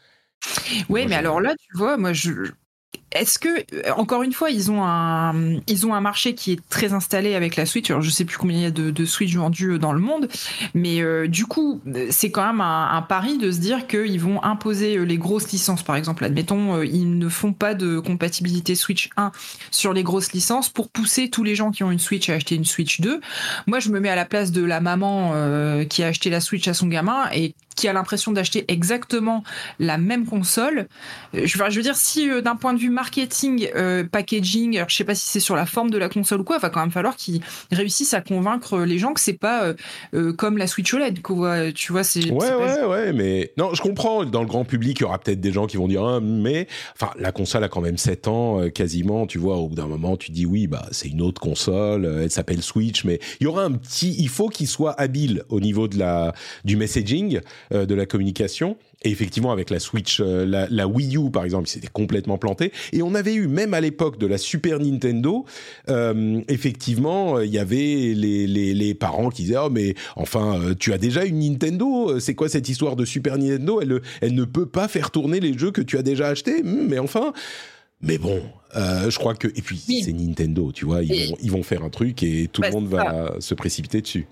Oui, mais je- alors là, tu vois, moi, je. Est-ce que, euh, encore une fois, ils ont un, ils ont un marché qui est très installé avec la Switch. Alors, je sais plus combien il y a de, Switch vendus dans le monde, mais euh, du coup, euh, c'est quand même un, pari de se dire qu'ils vont imposer euh, les grosses licences. Par exemple, admettons, euh, ils ne font pas de compatibilité Switch 1 sur les grosses licences pour pousser tous les gens qui ont une Switch à acheter une Switch 2. Moi, je me mets à la place de la maman euh, qui a acheté la Switch à son gamin et qui a l'impression d'acheter exactement la même console. Euh, Je, veux- dire, si euh, d'un point de vue marketing, euh, packaging, alors je sais pas si c'est sur la forme de la console ou quoi, il va quand même falloir qu'ils réussissent à convaincre les gens que c'est pas euh, euh, comme la Switch OLED, quoi. Tu vois, c'est. Ouais, pas- ouais, ouais, mais non, je comprends. Dans le grand public, il y aura peut-être des gens qui vont dire, ah, mais enfin, la console a quand même 7 ans, euh, quasiment. Tu vois, au bout d'un moment, tu dis, oui, bah, c'est une autre console. euh, elle s'appelle Switch, mais il y aura un petit. Il faut qu'il soit habile au niveau de la du messaging, euh, de la communication. Et effectivement, avec la Switch, euh, la, la Wii U, par exemple, il s'était complètement planté. Et on avait eu, même à l'époque de la Super Nintendo, euh, effectivement, euh, il y avait les, les, les parents qui disaient, oh, mais enfin, tu as déjà une Nintendo, c'est quoi cette histoire de Super Nintendo? Elle, elle ne peut pas faire tourner les jeux que tu as déjà achetés, Hmm, mais enfin... Mais bon, euh, je crois que... Et puis, Oui. c'est Nintendo, tu vois, ils, vont, ils vont faire un truc et tout Bah, le monde c'est va se précipiter dessus.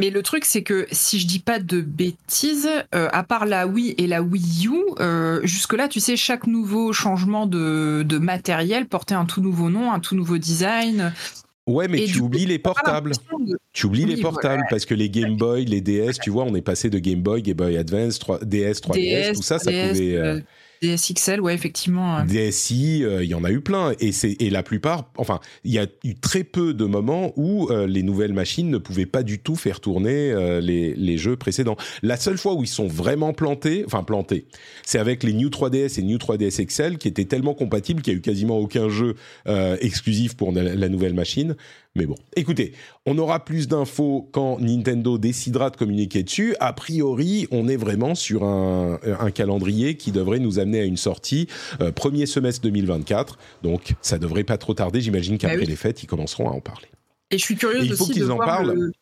Mais le truc, c'est que si je dis pas de bêtises, euh, à part la Wii et la Wii U, euh, jusque-là, tu sais, chaque nouveau changement de, de matériel portait un tout nouveau nom, un tout nouveau design. Ouais, mais Et tu coup, oublies les portables. de- Tu oublies Oui, les portables parce que les Game Boy, les DS, tu vois, on est passé de Game Boy, Game Boy Advance, 3, DS, 3DS, tout ça, ça 3DS, pouvait. euh, DSXL, ouais, effectivement. euh. DSI, euh, il y en a eu plein. Et, et la plupart, enfin, il y a eu très peu de moments où euh, les nouvelles machines ne pouvaient pas du tout faire tourner les, les jeux précédents. La seule fois où ils sont vraiment plantés, enfin plantés, c'est avec les New 3DS et New 3DS XL qui étaient tellement compatibles qu'il y a eu quasiment aucun jeu exclusif pour la nouvelle machine. Mais bon, écoutez, on aura plus d'infos quand Nintendo décidera de communiquer dessus. A priori, on est vraiment sur un, un calendrier qui devrait nous amener à une sortie euh, premier semestre 2024. Donc, ça devrait pas trop tarder. J'imagine qu'après Bah oui. les fêtes, ils commenceront à en parler. Et je suis curieuse Et il faut qu'ils de en parlent. le-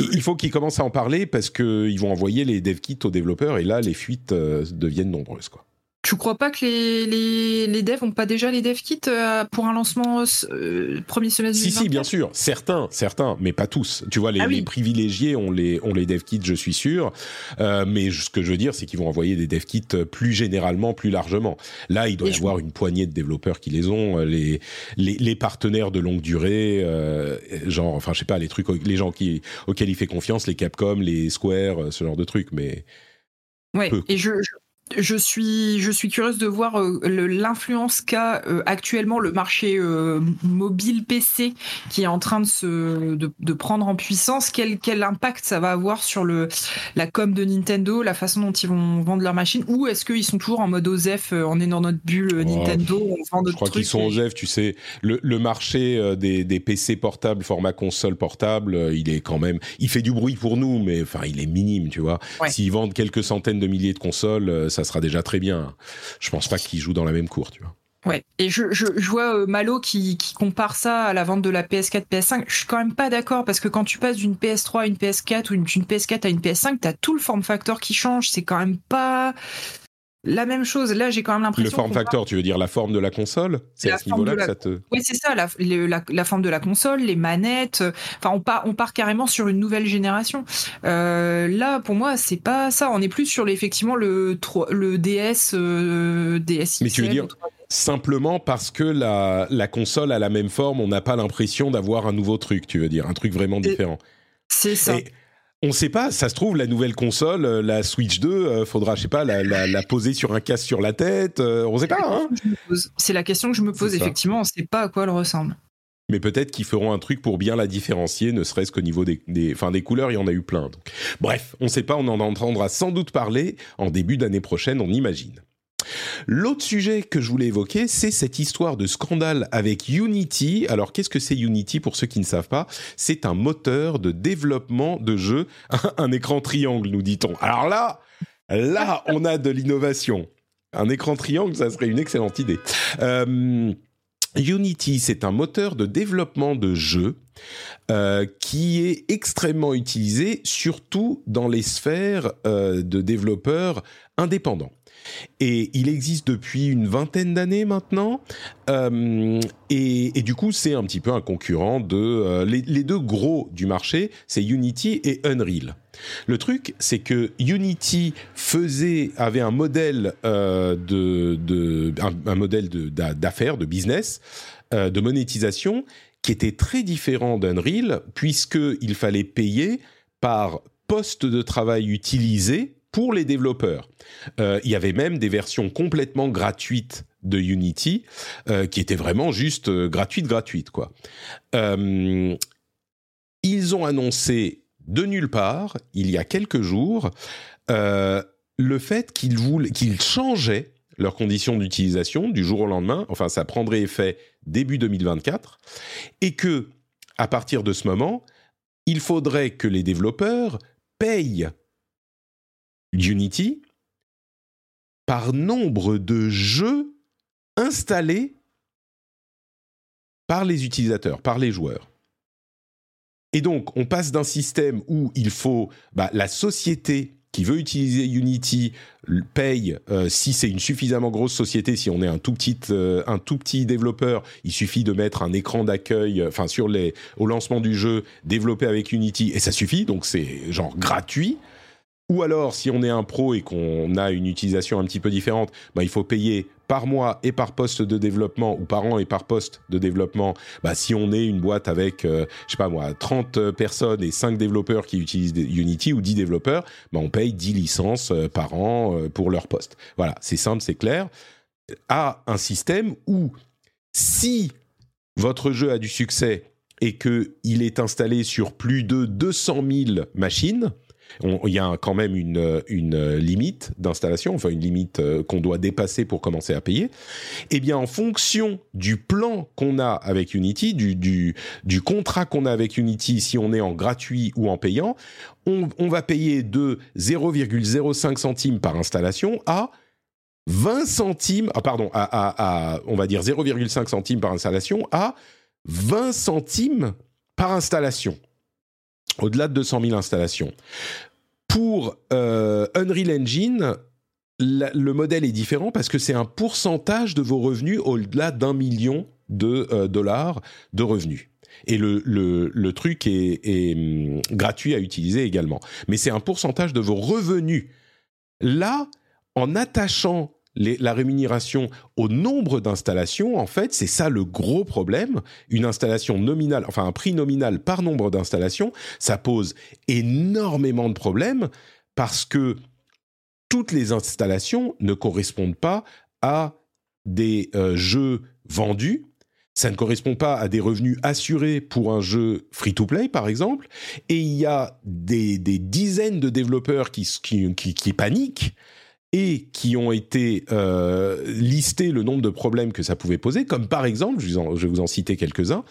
Il il faut qu'ils commencent à en parler parce qu'ils vont envoyer les dev kits aux développeurs et là, les fuites euh, deviennent nombreuses. Quoi. Tu crois pas que les, les, les devs ont pas déjà les dev kits euh, pour un lancement euh, premier semestre Si, si, 2024? bien sûr. Certains, certains, mais pas tous. Tu vois, les, Ah oui. les privilégiés ont les, ont les dev kits, je suis sûr. Euh, mais ce que je veux dire, c'est qu'ils vont envoyer des dev kits plus généralement, plus largement. Là, il doit Et y avoir une poignée de développeurs qui les ont. euh, Les, les, les partenaires de longue durée, euh, genre, enfin, je sais pas, les trucs, les gens qui, auxquels il fait confiance, les Capcom, les Square, ce genre de trucs. Mais Ouais, peu. et je, je, je suis, je suis curieuse de voir euh, l'influence qu'a euh, actuellement le marché euh, mobile PC qui est en train de, se, de, de prendre en puissance. Quel, quel impact ça va avoir sur le, la com de Nintendo, la façon dont ils vont vendre leur machine Ou est-ce qu'ils sont toujours en mode OZEF, on est dans notre bulle Oh, Nintendo, on vend Je crois qu'ils sont et- aux F, tu sais. Le, le marché des, des PC portables, format console portable, il est quand même. Il fait du bruit pour nous, mais enfin, il est minime, tu vois. Ouais. S'ils vendent quelques centaines de milliers de consoles, ça sera déjà très bien. Je pense pas qu'ils jouent dans la même cour, tu vois. Ouais, et je, vois euh, Malo qui, qui compare ça à la vente de la PS4, PS5. Je suis quand même pas d'accord parce que quand tu passes d'une PS3 à une PS4 ou une, d'une PS4 à une PS5, t'as tout le form factor qui change. C'est quand même pas la même chose. Là, j'ai quand même l'impression. Le form factor, tu veux dire la forme de la console? C'est à ce niveau-là que ça te. Oui, c'est ça, la, le- la, la forme de la console, les manettes. euh, Enfin, on part, on part carrément sur une nouvelle génération. Euh, là, pour moi, c'est pas ça. On est plus sur effectivement le, le DS, euh, Mais tu veux dire- le 3DS. Simplement parce que la, la console a la même forme, on n'a pas l'impression d'avoir un nouveau truc, tu veux dire, un truc vraiment différent. C'est ça. Et on sait pas, ça se trouve, la nouvelle console, euh, la Switch 2, euh, faudra, je sais pas, la, la, la poser sur un casque sur la tête, euh, on sait pas, hein. C'est la question que je me pose, effectivement. On ne sait pas à quoi elle ressemble. Mais peut-être qu'ils feront un truc pour bien la différencier, ne serait-ce qu'au niveau des, des, couleurs, il y en a eu plein. Donc. Bref, on ne sait pas, on en entendra sans doute parler en début d'année prochaine, on imagine. L'autre sujet que je voulais évoquer, c'est cette histoire de scandale avec Unity. Alors, qu'est-ce que c'est Unity pour ceux qui ne savent pas? C'est un moteur de développement de jeux, un écran triangle, nous dit-on. Alors là, là, on a de l'innovation. Un écran triangle, ça serait une excellente idée. Euh, Unity, c'est un moteur de développement de jeux euh, qui est extrêmement utilisé, surtout dans les sphères euh, de développeurs indépendants. Et il existe depuis une vingtaine d'années maintenant. Euh, et, du coup, c'est un petit peu un concurrent de... euh, les, deux gros du marché, c'est Unity et Unreal. Le truc, c'est que Unity faisait, avait un modèle euh, de, de un, modèle de- d'affaires, de, business, de monétisation qui était très différent d'Unreal puisqu'il fallait payer par poste de travail utilisé pour les développeurs. Euh, il y avait même des versions complètement gratuites de Unity euh, qui étaient vraiment juste euh, gratuites, gratuites quoi. Ils ont annoncé de nulle part, il y a quelques jours, le fait qu'ils qu'ils changeaient leurs conditions d'utilisation du jour au lendemain. Enfin, ça prendrait effet début 2024, et que à partir de ce moment, il faudrait que les développeurs payent Unity par nombre de jeux installés par les utilisateurs, par les joueurs. Et donc, on passe d'un système où il faut bah, la société qui veut utiliser Unity paye euh, si c'est une suffisamment grosse société, si on est un tout petit euh, un tout petit développeur, il suffit de mettre un écran d'accueil, euh, au lancement du jeu développé avec Unity et ça suffit, donc c'est genre gratuit. Ou alors, si on est un pro et qu'on a une utilisation un petit peu différente, bah, il faut payer par mois et par poste de développement, ou par an et par poste de développement, bah, si on est une boîte avec, euh, je sais pas moi, 30 personnes et 5 développeurs qui utilisent Unity, ou 10 développeurs, bah, on paye 10 licences euh, par an euh, pour leur poste. Voilà, c'est simple, c'est clair. À un système où, si votre jeu a du succès et qu'il est installé sur plus de 200 000 machines, il y a quand même une, limite d'installation, enfin une limite euh, qu'on doit dépasser pour commencer à payer. Eh bien, en fonction du plan qu'on a avec Unity, du, contrat qu'on a avec Unity, si on est en gratuit ou en payant, on, va payer de 0,05 centimes par installation à 20 centimes, ah pardon, à on va dire 0,5 centimes par installation à 20 centimes par installation au-delà de 200 000 installations. Pour euh, Unreal Engine, le modèle est différent parce que c'est un pourcentage de vos revenus au-delà d'un million de euh, dollars de revenus. Et le, truc est, est hum, gratuit à utiliser également. Mais c'est un pourcentage de vos revenus. Là, en attachant la rémunération au nombre d'installations, en fait, c'est ça le gros problème. Une installation nominale, enfin un prix nominal par nombre d'installations, ça pose énormément de problèmes parce que toutes les installations ne correspondent pas à des euh, jeux vendus. Ça ne correspond pas à des revenus assurés pour un jeu free-to-play, par exemple. Et il y a des, dizaines de développeurs qui, qui paniquent et qui ont été euh, listés le nombre de problèmes que ça pouvait poser, comme par exemple, je, vais vous en citer quelques-uns,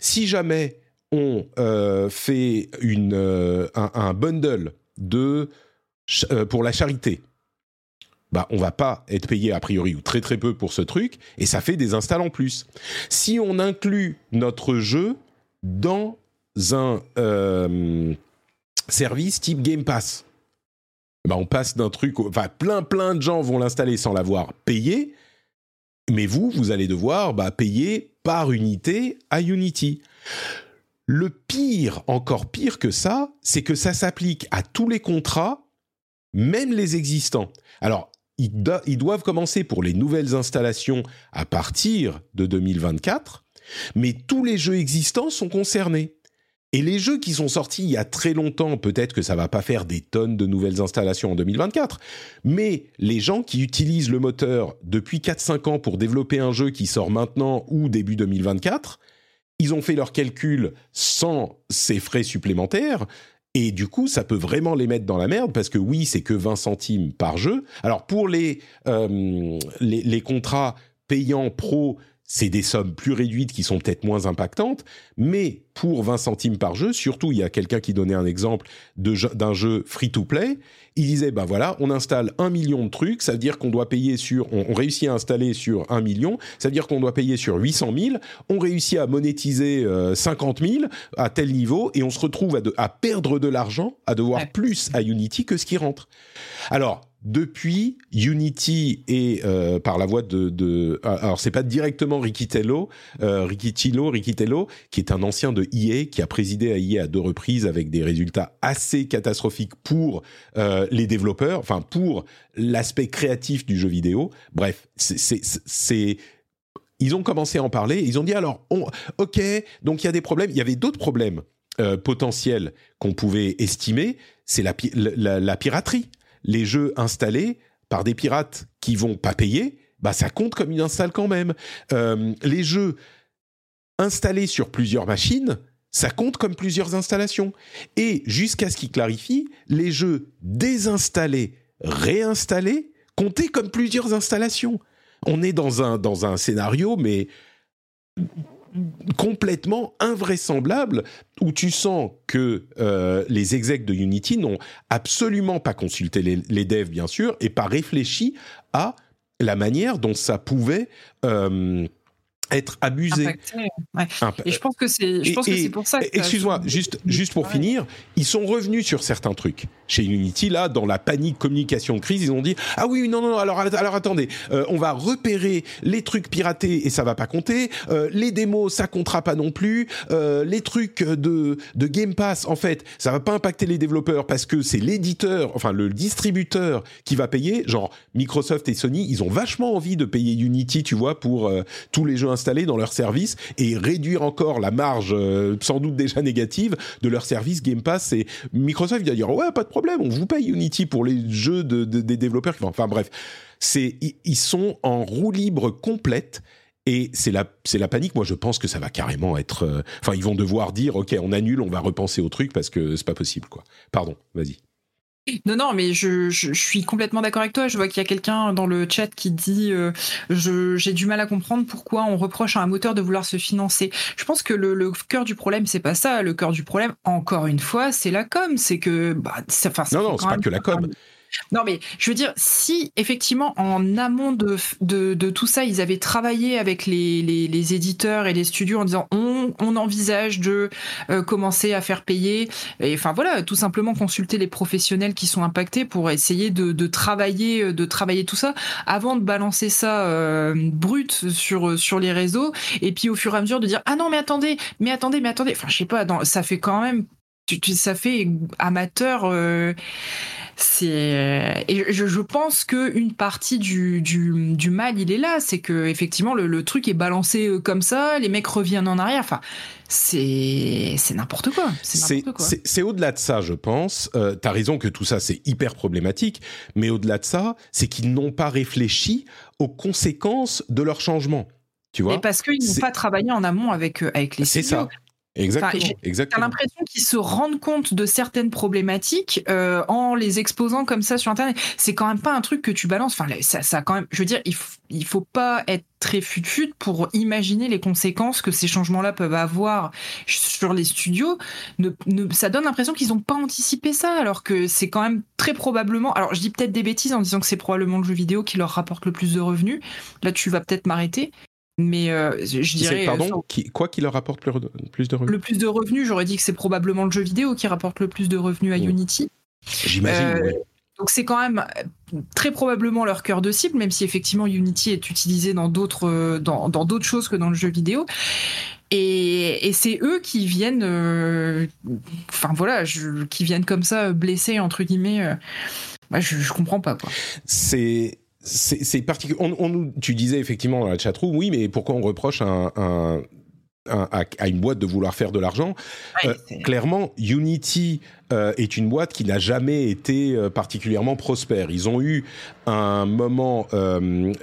si jamais on euh, fait euh, un, bundle pour la charité, bah, on va pas être payé a priori ou très très peu pour ce truc, et ça fait des installs en plus. Si on inclut notre jeu dans un service type Game Pass, bah, on passe d'un truc, enfin plein plein de gens vont l'installer sans l'avoir payé, mais vous, vous allez devoir bah, payer par unité à Unity. Le pire, encore pire que ça, c'est que ça s'applique à tous les contrats, même les existants. Alors, ils, ils, doivent commencer pour les nouvelles installations à partir de 2024, mais tous les jeux existants sont concernés. Et les jeux qui sont sortis il y a très longtemps, peut-être que ça va pas faire des tonnes de nouvelles installations en 2024, mais les gens qui utilisent le moteur depuis 4-5 ans pour développer un jeu qui sort maintenant ou début 2024, ils ont fait leurs calculs sans ces frais supplémentaires. Et du coup, ça peut vraiment les mettre dans la merde parce que oui, c'est que 20 centimes par jeu. Alors pour les, euh, les, les contrats payants pro, c'est des sommes plus réduites qui sont peut-être moins impactantes, mais pour 20 centimes par jeu, surtout il y a quelqu'un qui donnait un exemple d'un jeu free-to-play, il disait, ben voilà, on installe un million de trucs, ça veut dire qu'on doit payer sur, on, réussit à installer sur un million, ça veut dire qu'on doit payer sur 800 000, on réussit à monétiser 50 euh, 000 à tel niveau, et on se retrouve à, à perdre de l'argent, à devoir plus à Unity que ce qui rentre. Alors, depuis Unity et euh, par la voix de, de alors c'est pas directement Riquitello, euh, Riquitello, Riquitello, qui est un ancien de EA qui a présidé à EA à deux reprises avec des résultats assez catastrophiques pour euh, les développeurs, enfin pour l'aspect créatif du jeu vidéo. Bref, c'est ils ont commencé à en parler. Ils ont dit alors, ok, donc il y a des problèmes. Il y avait d'autres problèmes euh, potentiels qu'on pouvait estimer. C'est la piraterie les jeux installés par des pirates qui vont pas payer, bah ça compte comme une install quand même. Euh, les jeux installés sur plusieurs machines, ça compte comme plusieurs installations. Et jusqu'à ce qu'il clarifie, les jeux désinstallés, réinstallés, comptaient comme plusieurs installations. On est dans un, dans un scénario, mais complètement invraisemblable où tu sens que euh, les execs de Unity n'ont absolument pas consulté les, devs bien sûr et pas réfléchi à la manière dont ça pouvait euh, être abusé. Et je pense que c'est, je pense que c'est pour ça. Excuse-moi, juste, juste pour finir, ils sont revenus sur certains trucs. Chez Unity, là, dans la panique communication crise, ils ont dit ah oui, non, non, alors, alors attendez, euh, on va repérer les trucs piratés et ça va pas compter. Euh, les démos, ça comptera pas non plus. Euh, les trucs de de Game Pass, en fait, ça va pas impacter les développeurs parce que c'est l'éditeur, enfin le distributeur qui va payer. Genre Microsoft et Sony, ils ont vachement envie de payer Unity, tu vois, pour tous les jeux installés dans leur service et réduire encore la marge, euh, sans doute déjà négative, de leur service Game Pass. Et Microsoft va dire ouais, pas de problème, on vous paye Unity pour les jeux de, des développeurs. Enfin bref, c'est ils sont en roue libre complète. Et c'est la, c'est la panique. Moi, je pense que ça va carrément être. Euh, enfin, ils vont devoir dire, ok, on annule, on va repenser au truc parce que c'est pas possible, quoi. Pardon, vas-y. Non, non, mais je, je, suis complètement d'accord avec toi. Je vois qu'il y a quelqu'un dans le chat qui dit euh, j'ai du mal à comprendre pourquoi on reproche à un moteur de vouloir se financer. Je pense que le, le cœur du problème, c'est pas ça. Le cœur du problème, encore une fois, c'est la com. C'est que. Bah, ça, non, non, c'est pas que la com. Non, mais je veux dire, si effectivement en amont de, de, tout ça, ils avaient travaillé avec les, les, éditeurs et les studios en disant on, on envisage de euh, commencer à faire payer, et enfin voilà, tout simplement consulter les professionnels qui sont impactés pour essayer de, de travailler, euh, de travailler tout ça avant de balancer ça euh, brut sur sur les réseaux, et puis au fur et à mesure de dire ah non mais attendez, mais attendez, mais attendez, enfin je sais pas, ça fait quand même, ça fait amateur. Euh, c'est euh, et je, je pense que une partie du, du, du, mal il est là. C'est que effectivement le, le, truc est balancé euh, comme ça les mecs reviennent en arrière. Enfin c'est c'est n'importe quoi. C'est au-delà de ça je pense. Euh, t'as raison que tout ça c'est hyper problématique. Mais au-delà de ça c'est qu'ils n'ont pas réfléchi aux conséquences de leur changement. Tu vois? Et parce qu'ils n'ont pas travaillé en amont avec avec les c'est ça Exactement. J'ai l'impression qu'ils se rendent compte de certaines problématiques euh, en les exposant comme ça sur Internet. C'est quand même pas un truc que tu balances. Enfin, ça, ça quand même. Je veux dire, il, il faut pas être très fut-fut pour imaginer les conséquences que ces changements-là peuvent avoir sur les studios. Ne, ne, ça donne l'impression qu'ils n'ont pas anticipé ça, alors que c'est quand même très probablement. Alors, je dis peut-être des bêtises en disant que c'est probablement le jeu vidéo qui leur rapporte le plus de revenus. Là, tu vas peut-être m'arrêter. Mais euh, je dirais. Pardon, qui, quoi qui leur rapporte plus de revenus Le plus de revenus, j'aurais dit que c'est probablement le jeu vidéo qui rapporte le plus de revenus à Unity. J'imagine, euh, Donc c'est quand même très probablement leur cœur de cible, même si effectivement Unity est utilisé dans d'autres dans, dans d'autres choses que dans le jeu vidéo. Et, et c'est eux qui viennent, euh, enfin voilà, je, qui viennent comme ça blesser entre guillemets. Euh, bah, je, je comprends pas quoi. C'est c'est particulier. On, on, tu disais effectivement dans la chatroom, oui, mais pourquoi on reproche un, un, un, à, une boîte de vouloir faire de l'argent? Ouais, euh, Clairement, Unity euh, est une boîte qui n'a jamais été euh, particulièrement prospère. Ils ont eu un moment,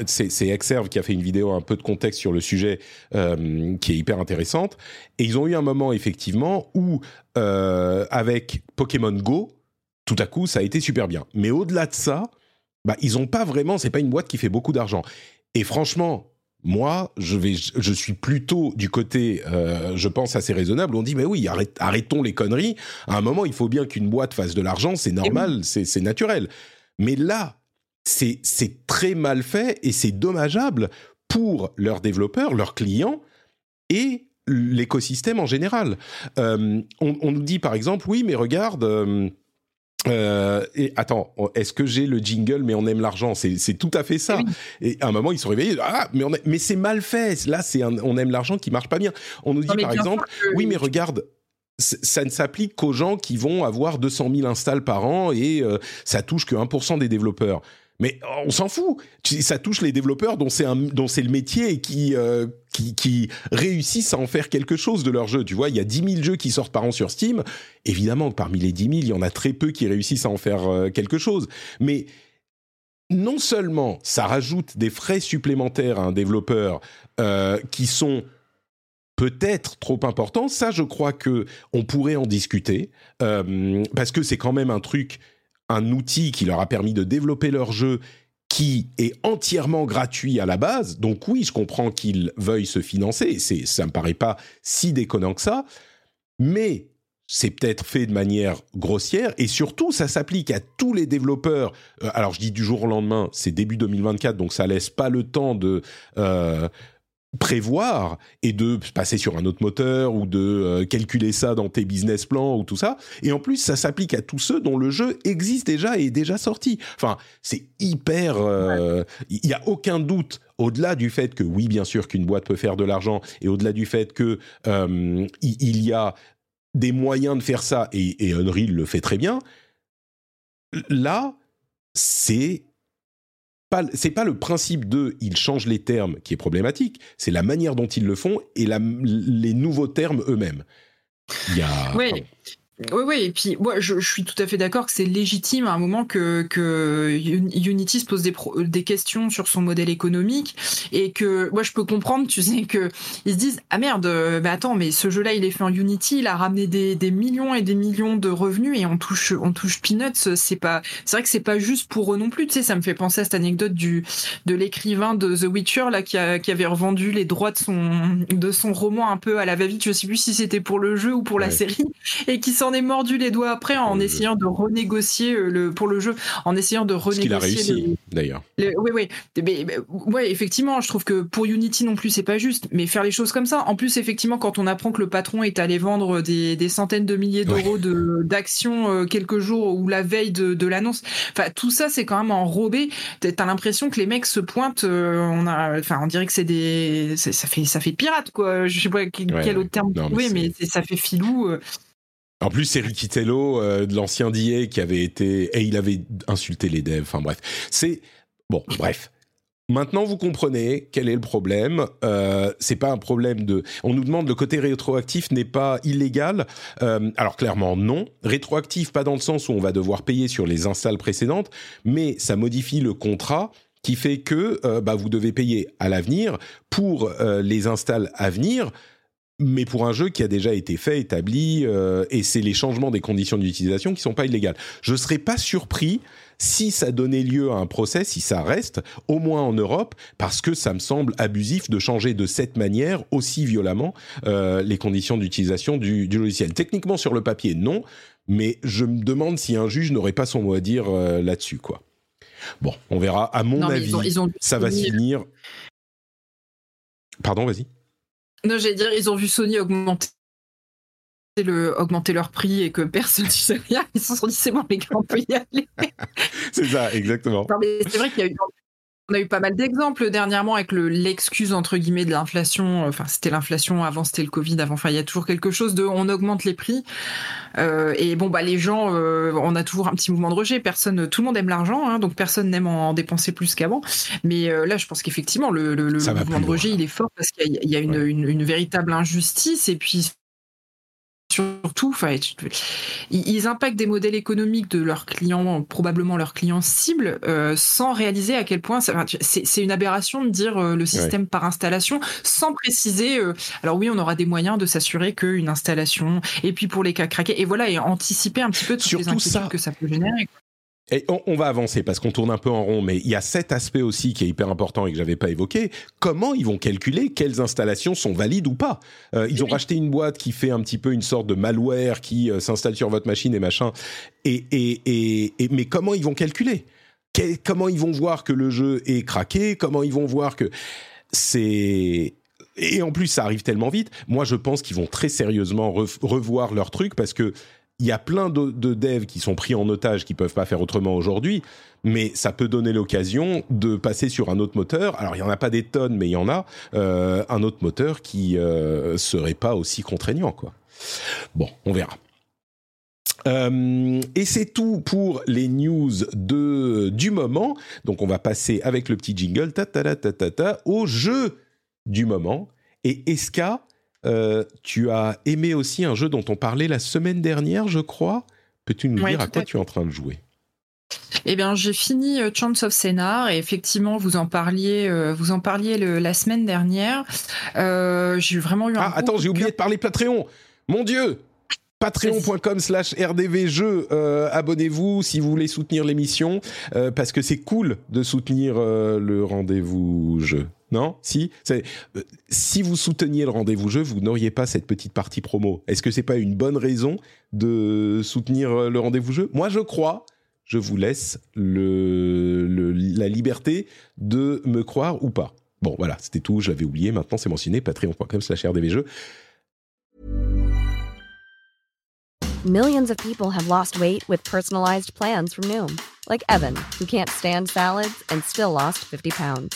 c'est Exerve qui a fait une vidéo un peu de contexte sur le sujet qui est hyper intéressante, et ils ont eu un moment effectivement où avec Pokémon Go, tout à coup, ça a été super bien. Mais au-delà de ça, bah, ils ont pas vraiment, c'est pas une boîte qui fait beaucoup d'argent. Et franchement, moi, je vais, je suis plutôt du côté, euh, je pense assez raisonnable. On dit, mais oui, arrête, arrêtons les conneries. À un moment, il faut bien qu'une boîte fasse de l'argent, c'est normal, oui. c'est naturel. Mais là, c'est c'est très mal fait et c'est dommageable pour leurs développeurs, leurs clients et l'écosystème en général. Euh, on, on, nous dit par exemple, oui, mais regarde. Euh, euh, et attends, est-ce que j'ai le jingle mais on aime l'argent? C'est tout à fait ça. Oui. Et à un moment ils sont réveillés. Ah mais on mais c'est mal fait. Là c'est on aime l'argent qui marche pas bien. On nous dit par exemple que... oui mais regarde ça ne s'applique qu'aux gens qui vont avoir 200 000 installs par an et euh, ça touche que 1% des développeurs. Mais on s'en fout. Ça touche les développeurs dont c'est le métier et qui, euh, qui, réussissent à en faire quelque chose de leur jeu. Tu vois, il y a 10 000 jeux qui sortent par an sur Steam. Évidemment, parmi les 10 000, il y en a très peu qui réussissent à en faire euh, quelque chose. Mais non seulement ça rajoute des frais supplémentaires à un développeur euh, qui sont peut-être trop importants, ça je crois que on pourrait en discuter euh, parce que c'est quand même un truc un outil qui leur a permis de développer leur jeu qui est entièrement gratuit à la base. Donc oui, je comprends qu'ils veuillent se financer. C'est, ça me paraît pas si déconnant que ça. Mais c'est peut-être fait de manière grossière et surtout ça s'applique à tous les développeurs. Euh, alors je dis du jour au lendemain, c'est début 2024, donc ça laisse pas le temps de euh, prévoir et de passer sur un autre moteur ou de euh, calculer ça dans tes business plans ou tout ça. Et en plus, ça s'applique à tous ceux dont le jeu existe déjà et est déjà sorti. Enfin, c'est hyper... Il n'y a aucun doute au-delà du fait que oui, bien sûr, qu'une boîte peut faire de l'argent, et au-delà du fait que il y a des moyens de faire ça, et, et Unreal le fait très bien, là, c'est pas, c'est pas le principe de ils changent les termes qui est problématique, c'est la manière dont ils le font et les nouveaux termes eux-mêmes. Il y a, oui. Oui, oui, et puis moi je, suis tout à fait d'accord que c'est légitime à un moment que, que Unity se pose des, des questions sur son modèle économique et que moi je peux comprendre, tu sais, que ils se disent ah merde, mais attends, mais ce jeu-là il est fait en Unity, il a ramené des, des millions et des millions de revenus et on touche on touche peanuts, c'est pas c'est vrai que c'est pas juste pour eux non plus, tu sais, ça me fait penser à cette anecdote du de l'écrivain de The Witcher là qui, a, qui avait revendu les droits de son de son roman un peu à la va-vite, je sais plus si c'était pour le jeu ou pour la série et qui s'en est mordu les doigts après en essayant de renégocier euh, le, pour le jeu, en essayant de renégocier. Ce qu'il a réussi, d'ailleurs. Oui, oui. Mais, ouais, effectivement, je trouve que pour Unity non plus, c'est pas juste. Mais faire les choses comme ça, en plus, effectivement, quand on apprend que le patron est allé vendre des, des centaines de milliers d'euros de d'actions euh, quelques jours ou la veille de, de l'annonce, enfin, tout ça, c'est quand même enrobé. T'as l'impression que les mecs se pointent. Euh, on a, enfin, on dirait que c'est des, ça fait, ça fait pirate, quoi. Je sais pas quel, autre terme trouver, mais, mais ça fait filou. En plus, c'est Ricky Tello, euh, de l'ancien DA, qui avait été... Et il avait insulté les devs, enfin bref. C'est... Bon, bref. Maintenant, vous comprenez quel est le problème. Euh, c'est pas un problème de. On nous demande le côté rétroactif n'est pas illégal. Euh, alors clairement non. Rétroactif pas dans le sens où on va devoir payer sur les installs précédentes, mais ça modifie le contrat qui fait que euh, bah, vous devez payer à l'avenir pour euh, les installs à venir mais pour un jeu qui a déjà été fait, établi, euh, et c'est les changements des conditions d'utilisation qui sont pas illégales. Je serais pas surpris si ça donnait lieu à un procès, si ça reste, au moins en Europe, parce que ça me semble abusif de changer de cette manière aussi violemment euh, les conditions d'utilisation du, logiciel. Techniquement sur le papier, non, mais je me demande si un juge n'aurait pas son mot à dire euh, là-dessus, quoi. Bon, on verra. À mon avis, ça va se finir. Pardon, vas-y. Non, j'allais dire, ils ont vu Sony augmenter le, augmenter leur prix et que personne ne disait rien, ils se sont dit c'est bon les gars on peut y aller. c'est ça, exactement. c'est vrai qu'il y a eu on a eu pas mal d'exemples dernièrement avec le l'excuse entre guillemets de l'inflation. Enfin, c'était l'inflation avant, c'était le Covid avant. Enfin, il y a toujours quelque chose de, on augmente les prix. Euh, et bon, bah les gens, euh, on a toujours un petit mouvement de rejet. Personne, tout le monde aime l'argent, hein, donc personne n'aime en dépenser plus qu'avant. Mais euh, là, je pense qu'effectivement, le, le, mouvement de rejet, il est fort parce qu'il y a, une, une, une, véritable injustice. Et puis surtout, ils impactent des modèles économiques de leurs clients, probablement leurs clients cibles, euh, sans réaliser à quel point c'est une aberration de dire euh, le système par installation, sans préciser. Euh, alors oui, on aura des moyens de s'assurer qu'une installation, et puis pour les cas craqués, et voilà, et anticiper un petit peu toutes les inquiétudes que ça peut générer. Et on, va avancer parce qu'on tourne un peu en rond, mais il y a cet aspect aussi qui est hyper important et que j'avais pas évoqué. Comment ils vont calculer quelles installations sont valides ou pas? Euh, Ils ont racheté une boîte qui fait un petit peu une sorte de malware qui euh, s'installe sur votre machine et machin. Et, et, et, mais comment ils vont calculer? Comment ils vont voir que le jeu est craqué? Comment ils vont voir que c'est et en plus, ça arrive tellement vite. Moi, je pense qu'ils vont très sérieusement revoir leur truc parce que il y a plein de, devs qui sont pris en otage, qui peuvent pas faire autrement aujourd'hui, mais ça peut donner l'occasion de passer sur un autre moteur. Alors il y en a pas des tonnes, mais il y en a euh, un autre moteur qui euh, serait pas aussi contraignant, quoi. Bon, on verra. Euh, et c'est tout pour les news de du moment. Donc on va passer avec le petit jingle ta ta ta ta ta, au jeu du moment. Et Eska, euh, tu as aimé aussi un jeu dont on parlait la semaine dernière, je crois. Peux-tu nous dire à quoi tu es en train de jouer? Eh bien, j'ai fini euh, Chance of Scénar et effectivement, vous en parliez, euh, vous en parliez la semaine dernière. j'ai vraiment eu un. Ah, attends, j'ai oublié de parler Patreon. Mon Dieu, patreon.com slash rdvjeux abonnez-vous si vous voulez soutenir l'émission parce que c'est cool de soutenir le rendez-vous jeu non? Si? Euh, Si vous souteniez le rendez-vous jeu, vous n'auriez pas cette petite partie promo. Est-ce que c'est pas une bonne raison de soutenir euh, le rendez-vous jeu? Moi, je crois. Je vous laisse le, la liberté de me croire ou pas. Bon, voilà, c'était tout. Je l'avais oublié. Maintenant, c'est mentionné. Patreon.com/slash rdvjeux. Millions of people have lost weight with personalized plans from Noom, like Evan, who can't stand salads and still lost 50 pounds.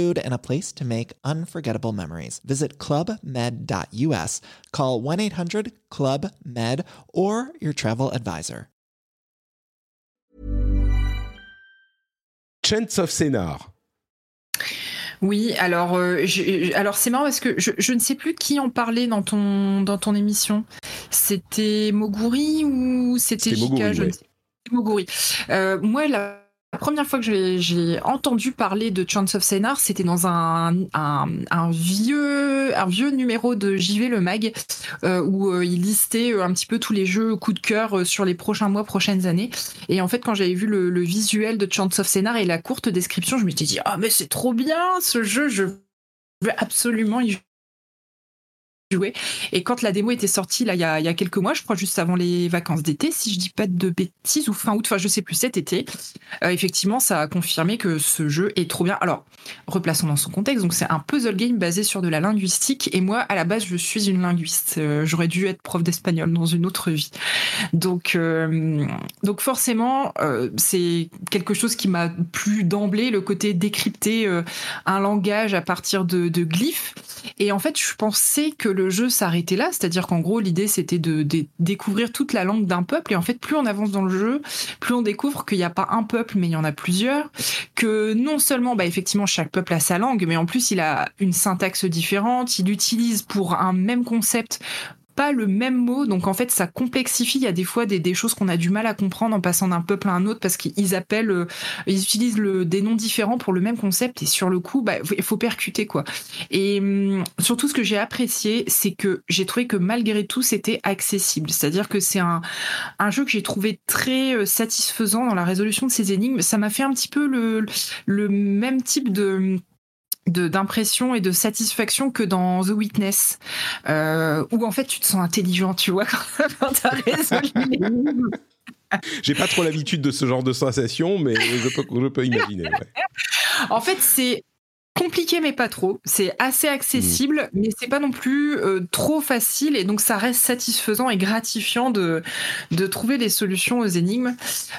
and a place to make unforgettable memories. Visit clubmed.us, call 1 800 Club Med, or your travel advisor. Chance of Scénar. Oui, alors, euh, je- alors c'est marrant parce que je, je ne sais plus qui en parlait dans ton, dans ton émission. C'était Moguri ou c'était je ne sais- Moguri. Euh, moi, la, la première fois que j'ai- entendu parler de Chance of Scénar, c'était dans un, vieux, numéro de JV Le Mag euh, où euh, il listait euh, un petit peu tous les jeux coup de cœur sur les prochains mois, prochaines années. Et en fait, quand j'avais vu le, visuel de Chance of Scénar et la courte description, je m'étais dit ah mais c'est trop bien ce jeu, je veux absolument y jouer. Et quand la démo était sortie là il y a, quelques mois, je crois juste avant les vacances d'été, si je dis pas de bêtises ou fin août, enfin je sais plus cet été, euh, effectivement ça a confirmé que ce jeu est trop bien. Alors replaçons dans son contexte, donc c'est un puzzle game basé sur de la linguistique et moi à la base je suis une linguiste, Euh, j'aurais dû être prof d'espagnol dans une autre vie. Donc, euh, donc forcément, c'est quelque chose qui m'a plu d'emblée, le côté décrypter un langage à partir de, de glyphes. Et en fait, je pensais que le jeu s'arrêtait là, c'est-à-dire qu'en gros, l'idée c'était de, de découvrir toute la langue d'un peuple. Et en fait, plus on avance dans le jeu, plus on découvre qu'il n'y a pas un peuple, mais il y en a plusieurs. Que non seulement, bah, effectivement, chaque peuple a sa langue, mais en plus, il a une syntaxe différente. Il utilise pour un même concept pas le même mot, donc en fait ça complexifie. Il y a des fois des, choses qu'on a du mal à comprendre en passant d'un peuple à un autre parce qu'ils appellent, euh, ils utilisent des noms différents pour le même concept et sur le coup, bah, il faut percuter quoi. Et hum, surtout ce que j'ai apprécié, c'est que j'ai trouvé que malgré tout c'était accessible. C'est-à-dire que c'est un, jeu que j'ai trouvé très euh, satisfaisant dans la résolution de ces énigmes. Ça m'a fait un petit peu le, même type de- d'impression et de satisfaction que dans The Witness, euh, où en fait tu te sens intelligent, tu vois, quand, quand t'as résolu l'énigme. J'ai pas trop l'habitude de ce genre de sensation, mais je peux, je peux imaginer. ouais. En fait, c'est compliqué mais pas trop. C'est assez accessible, mais c'est pas non plus euh, trop facile et donc ça reste satisfaisant et gratifiant de de trouver des solutions aux énigmes.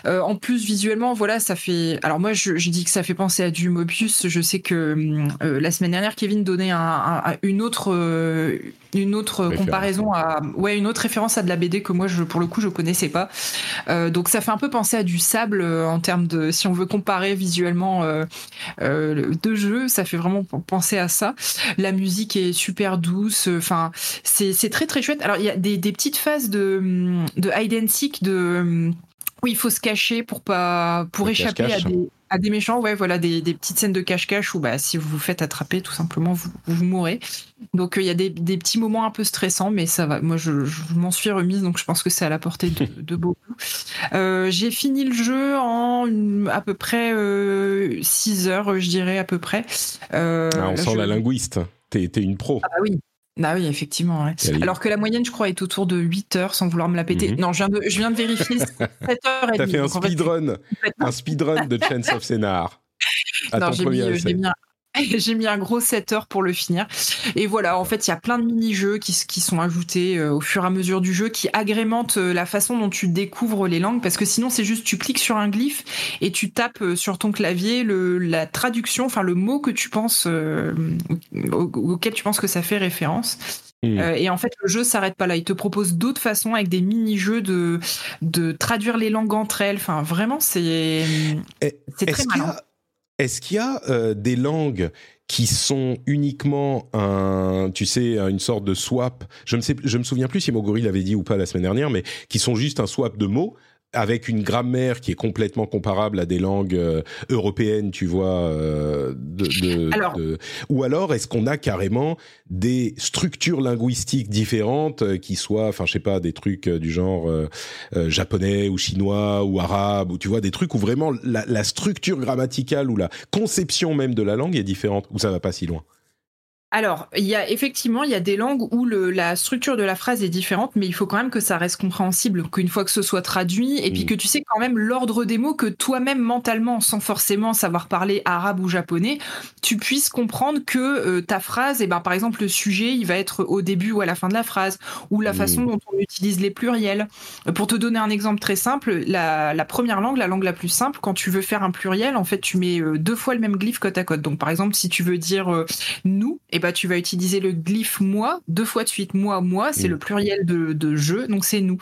Euh, en plus visuellement, voilà, ça fait. Alors moi, je, je dis que ça fait penser à du Mobius. Je sais que euh, la semaine dernière, Kevin donnait un- un- une autre une autre Référence. comparaison à ouais une autre référence à de la BD que moi je pour le coup je connaissais pas. Euh, donc ça fait un peu penser à du sable euh, en termes de si on veut comparer visuellement euh, euh, deux jeux, ça fait vraiment penser à ça. La musique est super douce, euh, enfin c'est c'est très très chouette. Alors il y a des, des petites phases de hum, de hide and seek de hum, où il faut se cacher pour pas pour Le échapper à des à des méchants, ouais, voilà, des, des petites scènes de cache-cache où bah, si vous vous faites attraper, tout simplement, vous, vous mourrez. Donc euh, il y a des, des petits moments un peu stressants, mais ça va. Moi, je, je m'en suis remise, donc je pense que c'est à la portée de, de beaucoup. Euh, J'ai fini le jeu en une- à peu près 6 heures, je dirais, à peu près. Euh, Ah, on là, sent je- la linguiste. T'es t'es une pro. Ah bah oui. Ah oui, effectivement. ouais. Alors que la moyenne, je crois, est autour de 8 heures, sans vouloir me la péter. Mhm. Non, je viens de, je viens de vérifier. 7 heures et T'as fait un speedrun, un speedrun de Chance of Scénar. À Non, ton j'ai premier mis, J'ai mis un gros 7 heures pour le finir. Et voilà, en fait, il y a plein de mini-jeux qui, qui sont ajoutés euh, au fur et à mesure du jeu, qui agrémentent euh, la façon dont tu découvres les langues, parce que sinon, c'est juste, tu cliques sur un glyphe et tu tapes euh, sur ton clavier le, la traduction, enfin le mot que tu penses, auquel tu penses que ça fait référence. Hmm. et en fait, le jeu s'arrête pas là. Il te propose d'autres façons avec des mini-jeux de, de traduire les langues entre elles. Enfin, vraiment, c'est c'est très malin. Est-ce qu'il y a euh, des langues qui sont uniquement un, tu sais, une sorte de swap? Je ne je me souviens plus si Moguri l'avait dit ou pas la semaine dernière, mais qui sont juste un swap de mots avec une grammaire qui est complètement comparable à des langues euh, européennes, tu vois, euh, de, ou alors est-ce qu'on a carrément des structures linguistiques différentes euh, qui soient, enfin je sais pas, des trucs du genre japonais ou chinois ou arabe ou tu vois des trucs où vraiment la, la structure grammaticale ou la conception même de la langue est différente ou ça va pas si loin? Alors, il y a effectivement, il y a des langues où le, la structure de la phrase est différente, mais il faut quand même que ça reste compréhensible, qu'une fois que ce soit traduit, et puis mm. que tu sais quand même l'ordre des mots, que toi-même mentalement, sans forcément savoir parler arabe ou japonais, tu puisses comprendre que euh, ta phrase, et eh ben par exemple le sujet, il va être au début ou à la fin de la phrase, ou la façon mm. dont on utilise les pluriels. Pour te donner un exemple très simple, la, la, première langue, la langue la plus simple, quand tu veux faire un pluriel, en fait, tu mets euh, deux fois le même glyphe côte à côte. Donc par exemple, si tu veux dire euh, nous, et bah, tu vas utiliser le glyphe moi deux fois de suite. Moi, moi, c'est mm. le pluriel de, de je, donc c'est nous.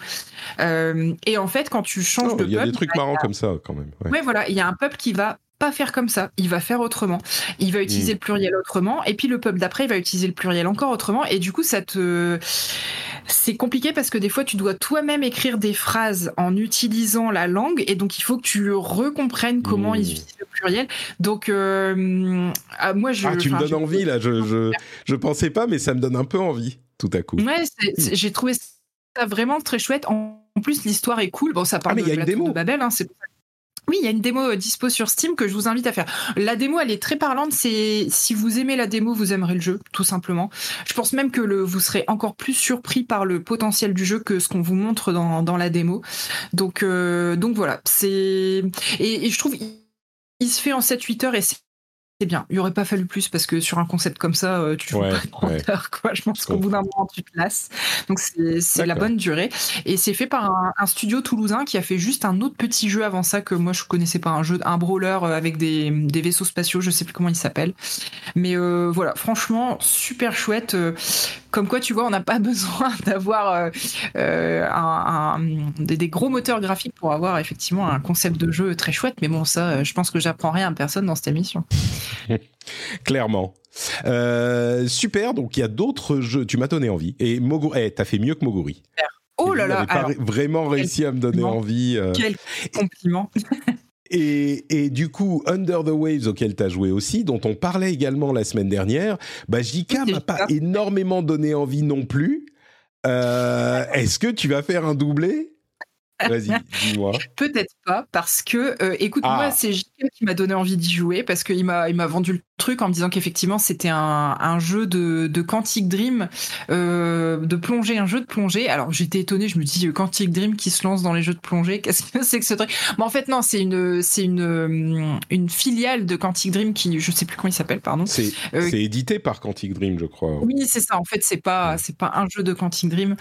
Euh, et en fait, quand tu changes oh, de peuple. Il y a des trucs marrants comme ça, quand même. Ouais. voilà. Il y a un peuple qui va pas faire comme ça, il va faire autrement. Il va utiliser mm. le pluriel autrement, et puis le peuple d'après, il va utiliser le pluriel encore autrement, et du coup, ça te c'est compliqué parce que des fois, tu dois toi-même écrire des phrases en utilisant la langue, et donc il faut que tu recomprennes comment ils mmh. utilisent le pluriel. Donc, euh, ah, moi, je. Ah, tu me donnes envie là. Je, je, je, pensais pas, mais ça me donne un peu envie tout à coup. Ouais, j'ai trouvé ça vraiment très chouette. En plus, l'histoire est cool. Bon, ça parle ah, de, de Babel, hein, c'est oui, il y a une démo euh, dispo sur Steam que je vous invite à faire. La démo, elle est très parlante. C'est si vous aimez la démo, vous aimerez le jeu, tout simplement. Je pense même que le, vous serez encore plus surpris par le potentiel du jeu que ce qu'on vous montre dans, la démo. Donc, euh, donc voilà. C'est et, et, je trouve il se fait en 7-8 heures et c'est c'est bien. Il n'y aurait pas fallu plus parce que sur un concept comme ça, euh, tu ouais, pas ouais. quoi. Je pense qu'au bout d'un moment, tu te lasses. Donc c'est la bonne durée. Et c'est fait par un, studio toulousain qui a fait juste un autre petit jeu avant ça que moi je connaissais pas, un jeu, un brawler euh, avec des, des vaisseaux spatiaux. Je sais plus comment il s'appelle. Mais euh, voilà, franchement, super chouette. Comme quoi, tu vois, on n'a pas besoin d'avoir euh, un, des, gros moteurs graphiques pour avoir effectivement un concept de jeu très chouette. Mais bon, ça, je pense que j'apprends rien à personne dans cette émission. Clairement. Euh, super, donc il y a d'autres jeux. Tu m'as donné envie. Et Moguri, eh, t'as fait mieux que Moguri. Oh là là. Pas vraiment réussi à me donner envie. Euh. Quel compliment. Et, et, du coup, Under the Waves, auquel tu as joué aussi, dont on parlait également la semaine dernière, bah, JK m'a pas énormément donné envie non plus. Euh, Est-ce que tu vas faire un doublé? Vas-y, dis-moi. Peut-être pas, parce que, euh, écoute, moi, ah. c'est JK qui m'a donné envie d'y jouer, parce qu'il m'a, il m'a vendu le truc en me disant qu'effectivement, c'était un, un, jeu de, de Quantic Dream, euh, de plongée, un jeu de plongée. Alors, j'étais étonnée, je me dis, euh, Quantic Dream qui se lance dans les jeux de plongée, qu'est-ce que c'est que ce truc? Mais en fait, non, c'est une, c'est une, une filiale de Quantic Dream qui, je sais plus comment il s'appelle, pardon. C'est, euh, c'est édité par Quantic Dream, je crois. Oui, c'est ça. En fait, c'est pas, c'est pas un jeu de Quantic Dream.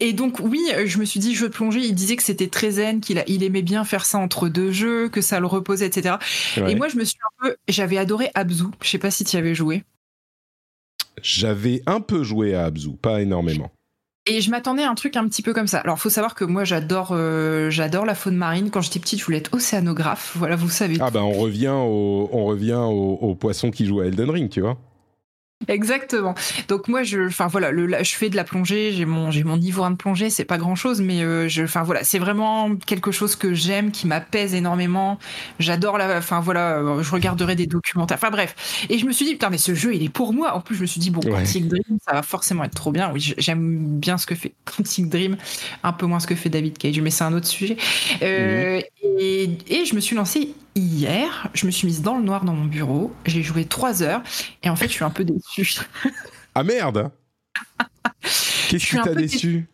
Et donc oui, je me suis dit jeu de plongée. Il disait que c'était très zen, qu'il il aimait bien faire ça entre deux jeux, que ça le reposait, etc. Ouais. Et moi, je me suis un peu, j'avais adoré Abzu. Je sais pas si tu y avais joué. J'avais un peu joué à Abzu, pas énormément. Et je m'attendais à un truc un petit peu comme ça. Alors, faut savoir que moi, j'adore, euh, j'adore la faune marine. Quand j'étais petite, je voulais être océanographe. Voilà, vous savez. Ah ben, on revient au, on revient au, au poisson qui joue à Elden Ring, tu vois. Exactement. Donc moi, je, enfin voilà, le, je fais de la plongée, j'ai mon, j'ai mon niveau de plongée, c'est pas grand chose, mais euh, je, enfin voilà, c'est vraiment quelque chose que j'aime, qui m'apaise énormément. J'adore la, enfin voilà, euh, je regarderai des documentaires. Enfin bref. Et je me suis dit putain, mais ce jeu, il est pour moi. En plus, je me suis dit bon, ouais. Quantic Dream, ça va forcément être trop bien. Oui, j'aime bien ce que fait Quantic Dream, un peu moins ce que fait David Cage, mais c'est un autre sujet. Euh, mmh. et, et je me suis lancé hier, je me suis mise dans le noir dans mon bureau, j'ai joué trois heures, et en fait, je suis un peu déçue. ah merde Qu'est-ce qui t'a déçu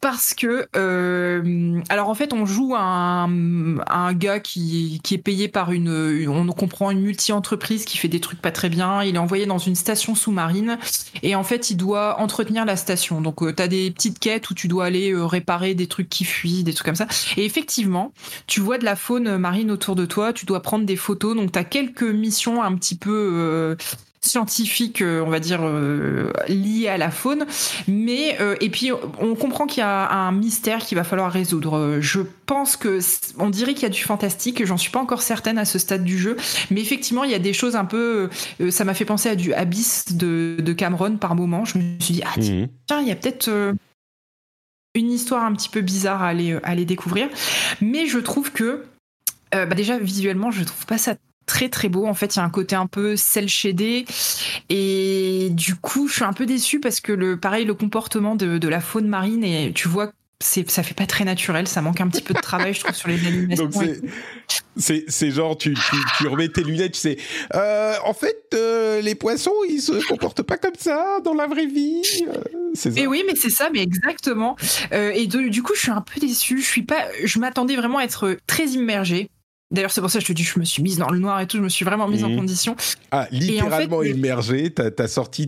parce que euh, alors en fait on joue un, un gars qui, est payé par une, on comprend une multi-entreprise qui fait des trucs pas très bien. Il est envoyé dans une station sous-marine et en fait il doit entretenir la station. Donc euh, tu as des petites quêtes où tu dois aller euh, réparer des trucs qui fuient, des trucs comme ça. Et effectivement, tu vois de la faune marine autour de toi, tu dois prendre des photos. Donc tu as quelques missions un petit peu euh, scientifique, euh, on va dire, euh, lié à la faune. Mais, euh, et puis, on comprend qu'il y a un mystère qu'il va falloir résoudre. Je pense que, on dirait qu'il y a du fantastique. J'en suis pas encore certaine à ce stade du jeu. Mais effectivement, il y a des choses un peu, ça m'a fait penser à du Abyss de, de, Cameron par moment. Je me suis dit, ah, tiens, mhm. il y a peut-être, une histoire un petit peu bizarre à aller, à aller découvrir. Mais je trouve que, bah déjà, visuellement, je trouve pas ça très très beau. En fait, il y a un côté un peu cel shadé et du coup, je suis un peu déçue parce que le pareil, le comportement de, la faune marine et tu vois c'est ça fait pas très naturel, ça manque un petit peu de travail, je trouve, sur les animations. c'est c'est genre tu, tu, remets tes lunettes, tu sais. Euh, en fait, euh, les poissons, ils se comportent pas comme ça dans la vraie vie. Euh, et oui, mais c'est ça, mais exactement. et du coup, je suis un peu déçue. Je suis pas, je m'attendais vraiment à être très immergée. D'ailleurs, c'est pour ça que je te dis, je me suis mise dans le noir et tout, je me suis vraiment mise en mhm. condition. Ah, littéralement immergée, t'as as sorti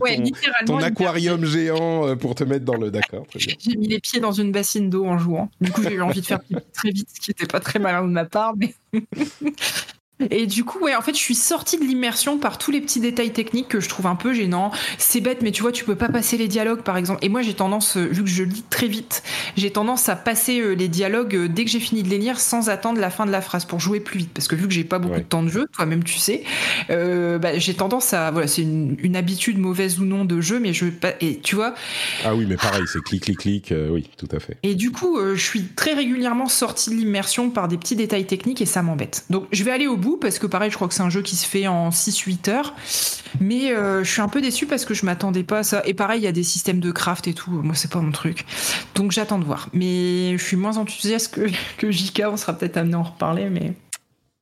ton, aquarium géant euh, pour te mettre dans le. D'accord. J'ai mis les pieds dans une bassine d'eau en jouant. Du coup, j'ai eu envie de faire très vite, ce qui n'était pas très malin de ma part, mais. Et du coup, ouais, en fait, je suis sortie de l'immersion par tous les petits détails techniques que je trouve un peu gênants. C'est bête, mais tu vois, tu peux pas passer les dialogues, par exemple. Et moi, j'ai tendance, euh, vu que je lis très vite, j'ai tendance à passer euh, les dialogues euh, dès que j'ai fini de les lire sans attendre la fin de la phrase pour jouer plus vite. Parce que vu que j'ai pas beaucoup de temps de jeu, toi-même tu sais, euh, bah, j'ai tendance à, voilà, c'est une, une, habitude mauvaise ou non de jeu, mais je, et tu vois. Ah oui, mais pareil, c'est clic, clic, clic, oui, tout à fait. Et du coup, je suis très régulièrement sortie de l'immersion par des petits détails techniques et ça m'embête. Donc, je vais aller au bout parce que pareil, je crois que c'est un jeu qui se fait en 6-8 heures. Mais euh, je suis un peu déçu parce que je m'attendais pas à ça. Et pareil, il y a des systèmes de craft et tout. Moi, c'est pas mon truc. Donc j'attends de voir. Mais je suis moins enthousiaste que, que JK. On sera peut-être amené à en reparler. Mais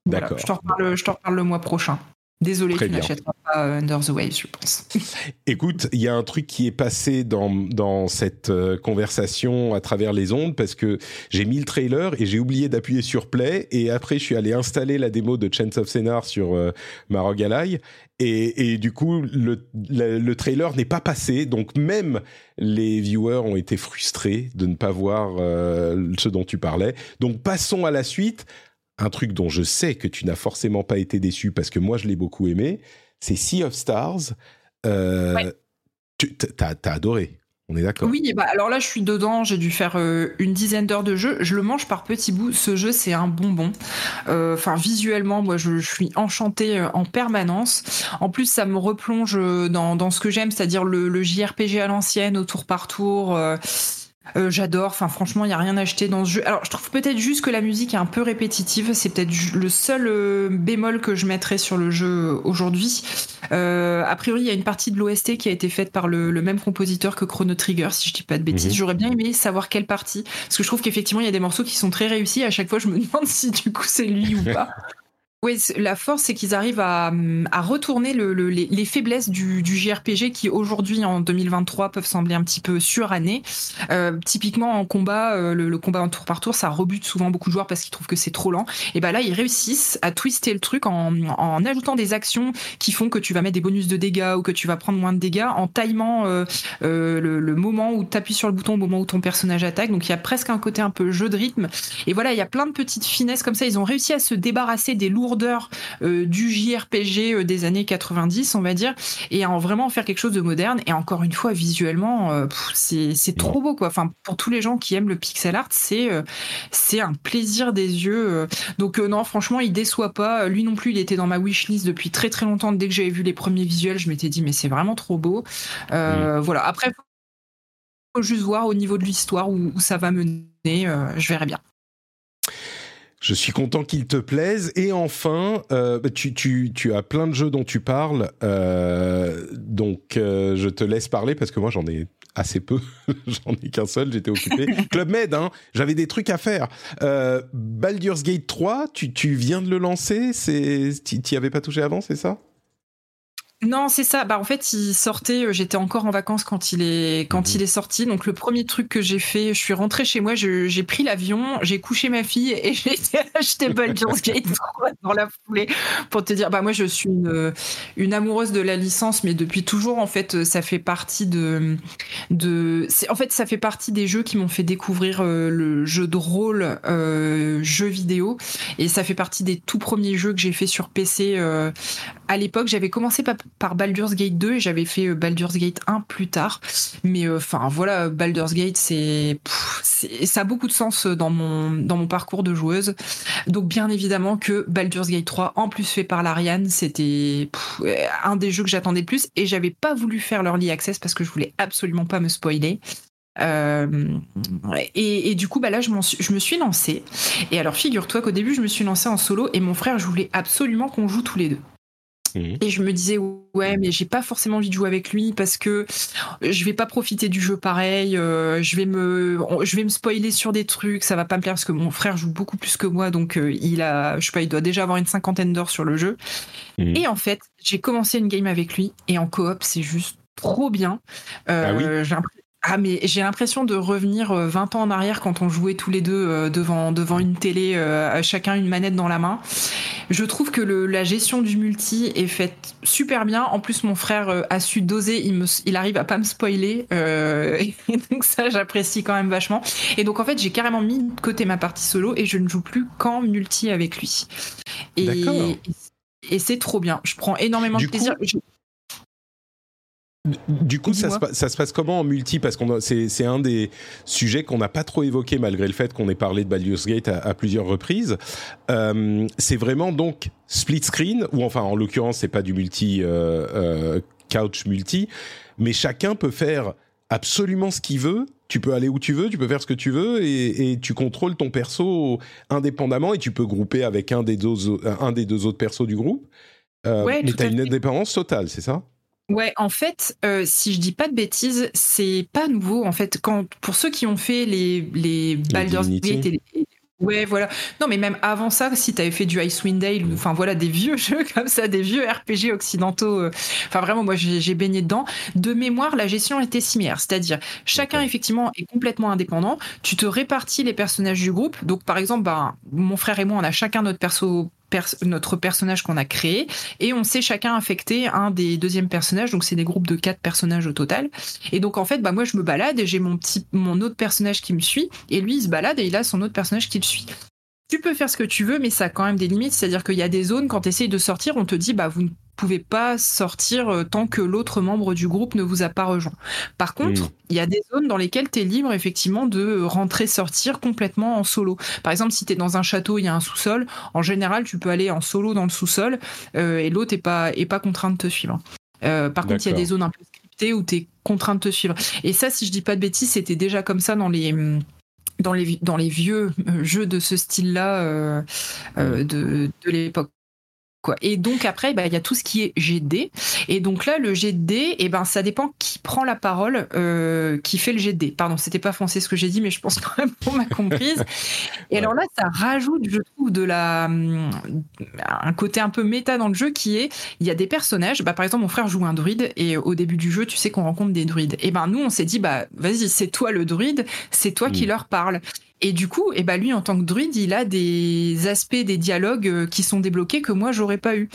D'accord. je t'en reparle, reparle le mois prochain. Désolé, tu n'achèteras pas euh, Under the Waves, je pense. Écoute, il y a un truc qui est passé dans, dans cette euh, conversation à travers les ondes parce que j'ai mis le trailer et j'ai oublié d'appuyer sur play et après je suis allé installer la démo de Chance of Scénar sur euh, ma et, et, du coup le, le, trailer n'est pas passé donc même les viewers ont été frustrés de ne pas voir euh, ce dont tu parlais. Donc passons à la suite un truc dont je sais que tu n'as forcément pas été déçu parce que moi je l'ai beaucoup aimé, c'est Sea of Stars. Euh, Tu as, adoré. On est d'accord. Oui, bah alors là, je suis dedans. J'ai dû faire euh, une dizaine d'heures de jeu. Je le mange par petits bouts. Ce jeu, c'est un bonbon. Euh, enfin, visuellement, moi, je, suis enchantée en permanence. En plus, ça me replonge dans, dans ce que j'aime, c'est-à-dire le, le, JRPG à l'ancienne, au tour par tour. Euh, j'adore. Enfin, franchement, il y a rien à acheter dans ce jeu. Alors, je trouve peut-être juste que la musique est un peu répétitive. C'est peut-être le seul euh, bémol que je mettrais sur le jeu euh, aujourd'hui. a priori, il y a une partie de l'OST qui a été faite par le, même compositeur que Chrono Trigger, si je dis pas de bêtises. Mhm. J'aurais bien aimé savoir quelle partie, parce que je trouve qu'effectivement, il y a des morceaux qui sont très réussis. À chaque fois, je me demande si du coup c'est lui ou pas. Oui, la force, c'est qu'ils arrivent à, à retourner le, les, les, faiblesses du, du JRPG qui, aujourd'hui, en 2023, peuvent sembler un petit peu surannés. Euh, typiquement, en combat, euh, le, combat en tour par tour, ça rebute souvent beaucoup de joueurs parce qu'ils trouvent que c'est trop lent. Et ben là, ils réussissent à twister le truc en, en ajoutant des actions qui font que tu vas mettre des bonus de dégâts ou que tu vas prendre moins de dégâts en timant euh, euh le, le, moment où tu appuies sur le bouton au moment où ton personnage attaque. Donc, il y a presque un côté un peu jeu de rythme. Et voilà, il y a plein de petites finesses comme ça. Ils ont réussi à se débarrasser des lourds euh, du JRPG euh, des années 90, on va dire, et en vraiment faire quelque chose de moderne. Et encore une fois, visuellement, euh, c'est trop beau, quoi. Enfin, pour tous les gens qui aiment le pixel art, c'est c'est un plaisir des yeux. Donc non, franchement, il déçoit pas. Lui non plus, il était dans ma wishlist depuis très très longtemps. Dès que j'avais vu les premiers visuels, je m'étais dit mais c'est vraiment trop beau. Voilà. Après, faut juste voir au niveau de l'histoire où, ça va mener. je verrai bien. Je suis content qu'il te plaise. Et enfin, euh, bah, tu, tu, tu, as plein de jeux dont tu parles. Euh, donc, euh, je te laisse parler parce que moi, j'en ai assez peu. j'en ai qu'un seul, j'étais occupé. Club Med, hein, j'avais des trucs à faire. Euh, Baldur's Gate 3, tu, tu viens de le lancer? Tu n'y avais pas touché avant, c'est ça? Non, c'est ça. Bah en fait, il sortait. euh, J'étais encore en vacances quand il est quand Mhm. il est sorti. Donc le premier truc que j'ai fait, je suis rentrée chez moi, je- j'ai pris l'avion, j'ai couché ma fille et j'ai Baldur's Gate 3 dans la foulée pour te dire. Bah moi, je suis une, une amoureuse de la licence, mais depuis toujours en fait, ça fait partie de de. En fait, ça fait partie des jeux qui m'ont fait découvrir euh, le jeu de rôle, euh, jeu vidéo, et ça fait partie des tout premiers jeux que j'ai fait sur PC. euh, à l'époque, j'avais commencé par, Baldur's Gate 2 et j'avais fait euh, Baldur's Gate 1 plus tard. Mais euh, enfin voilà, Baldur's Gate, c'est, ça a beaucoup de sens dans mon, dans mon parcours de joueuse. Donc bien évidemment que Baldur's Gate 3, en plus fait par l'Ariane, c'était euh, un des jeux que j'attendais le plus et j'avais pas voulu faire l'early access parce que je voulais absolument pas me spoiler. Euh, et, du coup, bah là, je, je me suis lancée. Et alors, figure-toi qu'au début, je me suis lancée en solo et mon frère, je voulais absolument qu'on joue tous les deux. Mhm. Et je me disais, ouais, mais j'ai pas forcément envie de jouer avec lui parce que je vais pas profiter du jeu pareil. euh, je vais me, je vais me spoiler sur des trucs, ça va pas me plaire parce que mon frère joue beaucoup plus que moi, donc euh, il a, je sais pas, il doit déjà avoir une cinquantaine d'heures sur le jeu. Mhm. Et en fait, j'ai commencé une game avec lui et en coop, c'est juste trop bien. Euh, Ah oui j'ai l'impression- ah mais j'ai l'impression de revenir euh, 20 ans en arrière quand on jouait tous les deux euh, devant devant une télé, euh, chacun une manette dans la main. Je trouve que le, la gestion du multi est faite super bien. En plus, mon frère euh, a su doser. Il, me, il arrive à pas me spoiler. euh, et donc ça, j'apprécie quand même vachement. Et donc en fait, j'ai carrément mis de côté ma partie solo et je ne joue plus qu'en multi avec lui. Et, et c'est trop bien. Je prends énormément Du de plaisir. coup, Du coup, ça se, ça passe comment en multi? Parce que c'est un des sujets qu'on n'a pas trop évoqué malgré le fait qu'on ait parlé de Baldur's Gate à, à plusieurs reprises. Euh, c'est vraiment donc split screen, ou enfin en l'occurrence c'est pas du multi euh, euh, couch multi, mais chacun peut faire absolument ce qu'il veut. Tu peux aller où tu veux, tu peux faire ce que tu veux et, et tu contrôles ton perso indépendamment et tu peux grouper avec un des deux, un des deux autres persos du groupe. Euh, Ouais, mais tu as une indépendance totale, c'est ça? Ouais, en fait, euh, si je dis pas de bêtises, c'est pas nouveau. En fait, quand pour ceux qui ont fait les les Baldur's. Gate et les- Ouais, voilà. Non, mais même avant ça, si t'avais fait du Icewind Dale, ou- enfin voilà, des vieux jeux comme ça, des vieux RPG occidentaux. euh, Enfin vraiment, moi j'ai baigné dedans. De mémoire, la gestion était similaire, c'est-à-dire chacun effectivement est complètement indépendant. Tu te répartis les personnages du groupe. Donc par exemple, ben, mon frère et moi, on a chacun notre perso, notre personnage qu'on a créé et on sait chacun affecter un des deuxièmes personnages. Donc c'est des groupes de quatre personnages au total. Et donc en fait, bah moi je me balade et j'ai mon petit, mon autre personnage qui me suit et lui il se balade et il a son autre personnage qui le suit. Tu peux faire ce que tu veux, mais ça a quand même des limites. C'est-à-dire qu'il y a des zones quand tu essayes de sortir, on te dit bah vous ne pouvez pas sortir euh, tant que l'autre membre du groupe ne vous a pas rejoint. Par contre, Mm. il y a des zones dans lesquelles tu es libre effectivement de rentrer sortir complètement en solo. Par exemple, si tu es dans un château, il y a un sous-sol, en général, tu peux aller en solo dans le sous-sol euh, et l'autre est pas est pas contraint de te suivre. Euh, par contre, il y a des zones un peu scriptées où tu es contraint de te suivre. Et ça, si je dis pas de bêtises, c'était déjà comme ça dans les dans les dans les vieux euh, jeux de ce style-là euh, euh, de de l'époque. Quoi. Et donc après, bah, il y a tout ce qui est GD. Et donc là, le GD, eh ben, ça dépend qui prend la parole, euh, qui fait le GD. Pardon, c'était pas français ce que j'ai dit, mais je pense quand même qu'on m'a comprise. Et Ouais. alors là, ça rajoute, je trouve, de la, hum, un côté un peu méta dans le jeu qui est, il y a des personnages. Bah, par exemple, mon frère joue un druide et au début du jeu, tu sais qu'on rencontre des druides. Et ben nous, on s'est dit, bah vas-y, c'est toi le druide, c'est toi qui Mm. leur parle. Et du coup, eh ben lui, en tant que druide, il a des aspects des dialogues euh, qui sont débloqués que moi, j'aurais pas eu.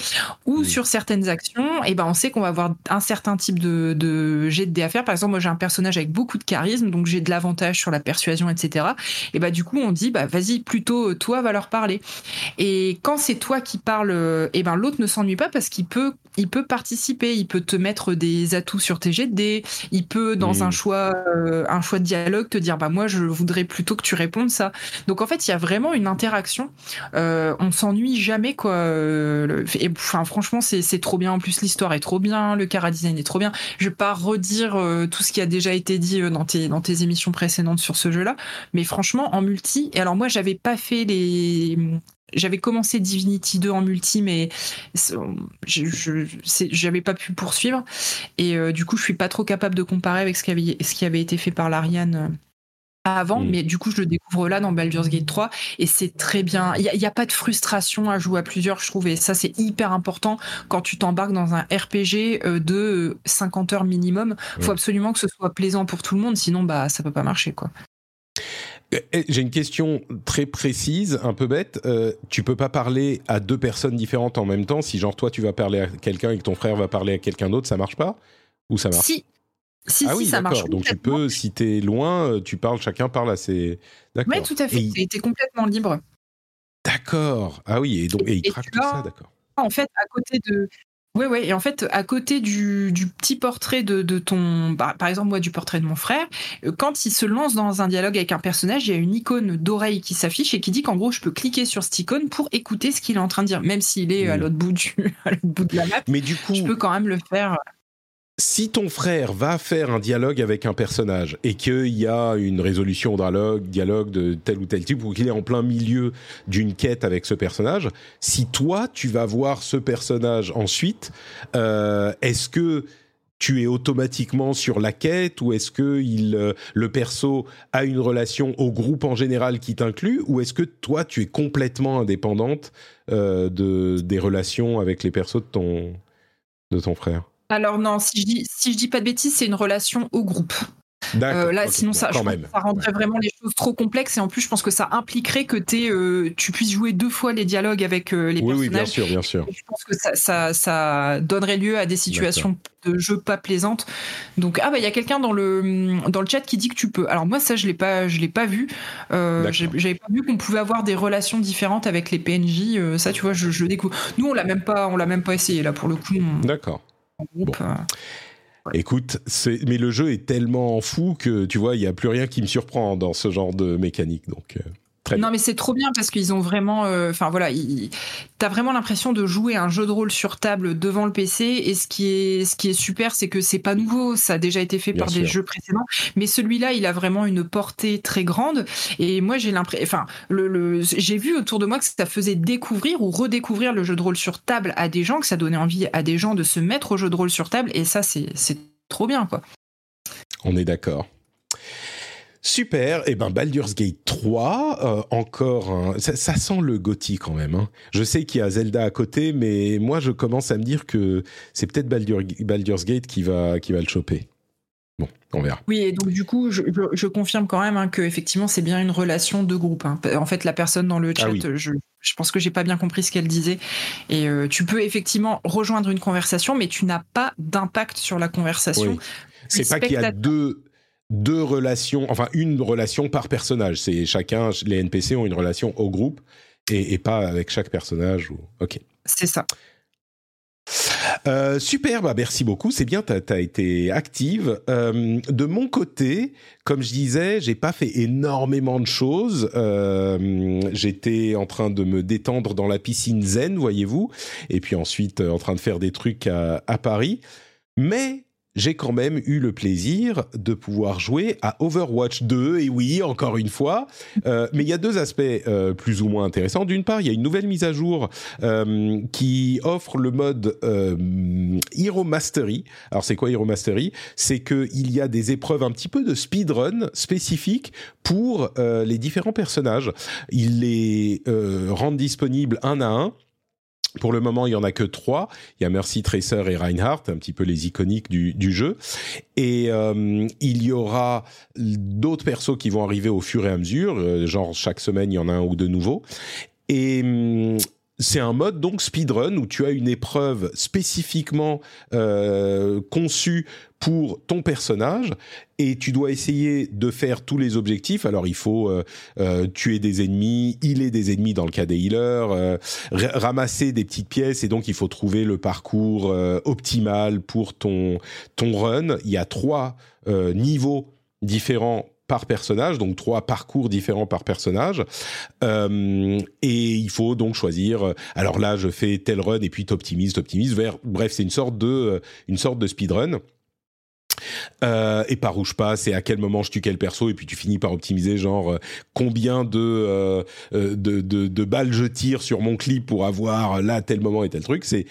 Ou sur certaines actions, eh ben on sait qu'on va avoir un certain type de, de jet de dés à faire. Par exemple, moi, j'ai un personnage avec beaucoup de charisme, donc j'ai de l'avantage sur la persuasion, etc. Et bah du coup, on dit, bah vas-y, plutôt euh, toi va leur parler. Et quand c'est toi qui parles, euh, eh ben l'autre ne s'ennuie pas parce qu'il peut, il peut participer, il peut te mettre des atouts sur tes jets de dés, il peut dans un choix, euh, un choix de dialogue te dire, bah moi je voudrais plutôt que tu répondes ça. Donc en fait, il y a vraiment une interaction. Euh, on s'ennuie jamais quoi. Euh, enfin franchement, c'est trop bien. En plus, l'histoire est trop bien, le cara design est trop bien. Je vais pas redire euh, tout ce qui a déjà été dit dans tes émissions précédentes sur ce jeu-là, mais franchement en multi. Et alors moi, j'avais pas fait les j'avais commencé Divinity 2 en multi, mais j'avais pas pu poursuivre. Et du coup, je suis pas trop capable de comparer avec ce qui avait, ce qui avait été fait par l'Ariane avant, Mm. mais du coup, je le découvre là dans Baldur's Gate 3 et c'est très bien. Il n'y a, pas de frustration à jouer à plusieurs, je trouve, et ça, c'est hyper important quand tu t'embarques dans un RPG euh, de 50 heures minimum. faut Mm. absolument que ce soit plaisant pour tout le monde, sinon, bah, ça peut pas marcher, quoi. J'ai une question très précise, un peu bête. Euh, tu peux pas parler à deux personnes différentes en même temps. Si genre toi tu vas parler à quelqu'un et que ton frère va parler à quelqu'un d'autre, ça marche pas? Ou ça marche? Si, si, Ah si, oui, ça marche. Donc tu peux, si t'es loin, euh, tu parles, chacun parle à ses. D'accord. Ouais, tout à fait. Et T'es complètement libre. D'accord. Ah oui, et donc et il Et tu tout ça, d'accord. En fait, à côté de. Ouais, et en fait, à côté du, du petit portrait de, de ton. bah, par exemple, moi, du portrait de mon frère, euh, quand il se lance dans un dialogue avec un personnage, il y a une icône d'oreille qui s'affiche et qui dit qu'en gros, je peux cliquer sur cette icône pour écouter ce qu'il est en train de dire. Même s'il est à Mm. l'autre bout, du, à l'autre bout de la map, Mais du coup, je peux quand même le faire. Si ton frère va faire un dialogue avec un personnage et qu'il y a une résolution au dialogue, dialogue de tel ou tel type, ou qu'il est en plein milieu d'une quête avec ce personnage, si toi tu vas voir ce personnage ensuite, euh, est-ce que tu es automatiquement sur la quête ou est-ce que euh, le perso a une relation au groupe en général qui t'inclut ou est-ce que toi tu es complètement indépendante euh, de, des relations avec les persos de ton, de ton frère? Alors, non, si je dis, si je dis pas de bêtises, c'est une relation au groupe. Euh, là, sinon, ça, je pense rendrait vraiment les choses trop complexes. Et en plus, je pense que ça impliquerait que euh, tu puisses jouer deux fois les dialogues avec euh, les Oui, oui, bien personnages. sûr, bien sûr. Et Je pense que ça, ça, ça donnerait lieu à des situations de jeu pas plaisantes. Donc ah bah il y a quelqu'un dans le dans le chat qui dit que tu peux. Alors moi ça je l'ai pas je l'ai pas vu. Euh, J'avais pas vu qu'on pouvait avoir des relations différentes avec les PNJ. Ça tu vois je, je le découvre. Nous on l'a même pas on l'a même pas essayé là pour le coup. On, D'accord. Euh. Écoute, mais le jeu est tellement fou que tu vois, il y a plus rien qui me surprend dans ce genre de mécanique. Donc, euh, très Non mais c'est trop bien parce qu'ils ont vraiment, euh, enfin voilà, ils- t'as vraiment l'impression de jouer un jeu de rôle sur table devant le PC et ce qui est, ce qui est super, c'est que c'est pas nouveau, ça a déjà été fait Bien par sûr. des jeux précédents, mais celui-là, il a vraiment une portée très grande et moi j'ai l'impression, enfin, le, le- j'ai vu autour de moi que ça faisait découvrir ou redécouvrir le jeu de rôle sur table à des gens, que ça donnait envie à des gens de se mettre au jeu de rôle sur table et ça c'est, c'est trop bien quoi. On est d'accord. Super, et ben Baldur's Gate 3, euh, encore un... ça, ça sent le gothique quand même. hein. Je sais qu'il y a Zelda à côté, mais moi je commence à me dire que c'est peut-être Baldur- Baldur's Gate qui va, qui va le choper. Bon, on verra. Oui, et donc du coup, je, je- je confirme quand même hein, que effectivement, c'est bien une relation de groupe. hein. En fait, la personne dans le chat, Ah oui. je, je pense que j'ai pas bien compris ce qu'elle disait. Et euh, tu peux effectivement rejoindre une conversation, mais tu n'as pas d'impact sur la conversation. Oui. C'est pas qu'il y a deux, deux relations, enfin une relation par personnage. C'est chacun, les NPC ont une relation au groupe et, et pas avec chaque personnage. Ou... Ok. C'est ça. Euh, super, bah merci beaucoup. C'est bien, t'as as été active. Euh, de mon côté, comme je disais, j'ai pas fait énormément de choses. Euh, J'étais en train de me détendre dans la piscine zen, voyez-vous, et puis ensuite euh, en train de faire des trucs à, à Paris. Mais j'ai quand même eu le plaisir de pouvoir jouer à Overwatch 2, et oui, encore une fois. Euh, mais il y a deux aspects euh, plus ou moins intéressants. D'une part, il y a une nouvelle mise à jour euh, qui offre le mode euh, Hero Mastery. Alors c'est quoi Hero Mastery? C'est qu'il y a des épreuves un petit peu de speedrun spécifiques pour euh, les différents personnages. Ils les euh, rendent disponibles un à un. Pour le moment, il y en a que trois. Il y a Mercy, Tracer et Reinhardt, un petit peu les iconiques du, du jeu. Et euh, il y aura d'autres persos qui vont arriver au fur et à mesure. Euh, genre chaque semaine, il y en a un ou deux nouveaux. Et hum, c'est un mode donc speedrun où tu as une épreuve spécifiquement euh, conçue pour ton personnage et tu dois essayer de faire tous les objectifs. Alors il faut euh, euh, tuer des ennemis, healer des ennemis dans le cas des healers, euh, ra- ramasser des petites pièces et donc il faut trouver le parcours euh, optimal pour ton ton run. Il y a trois niveaux différents par personnage, donc trois parcours différents par personnage. Euh, et il faut donc choisir. euh, Alors là, je fais tel run et puis t'optimises, t'optimises. Vers, bref, c'est une sorte de euh, une sorte de speedrun. Et par où je passe et à quel moment je tue quel perso et puis tu finis par optimiser genre combien de, de, de de balles je tire sur mon clip pour avoir là tel moment et tel truc c'est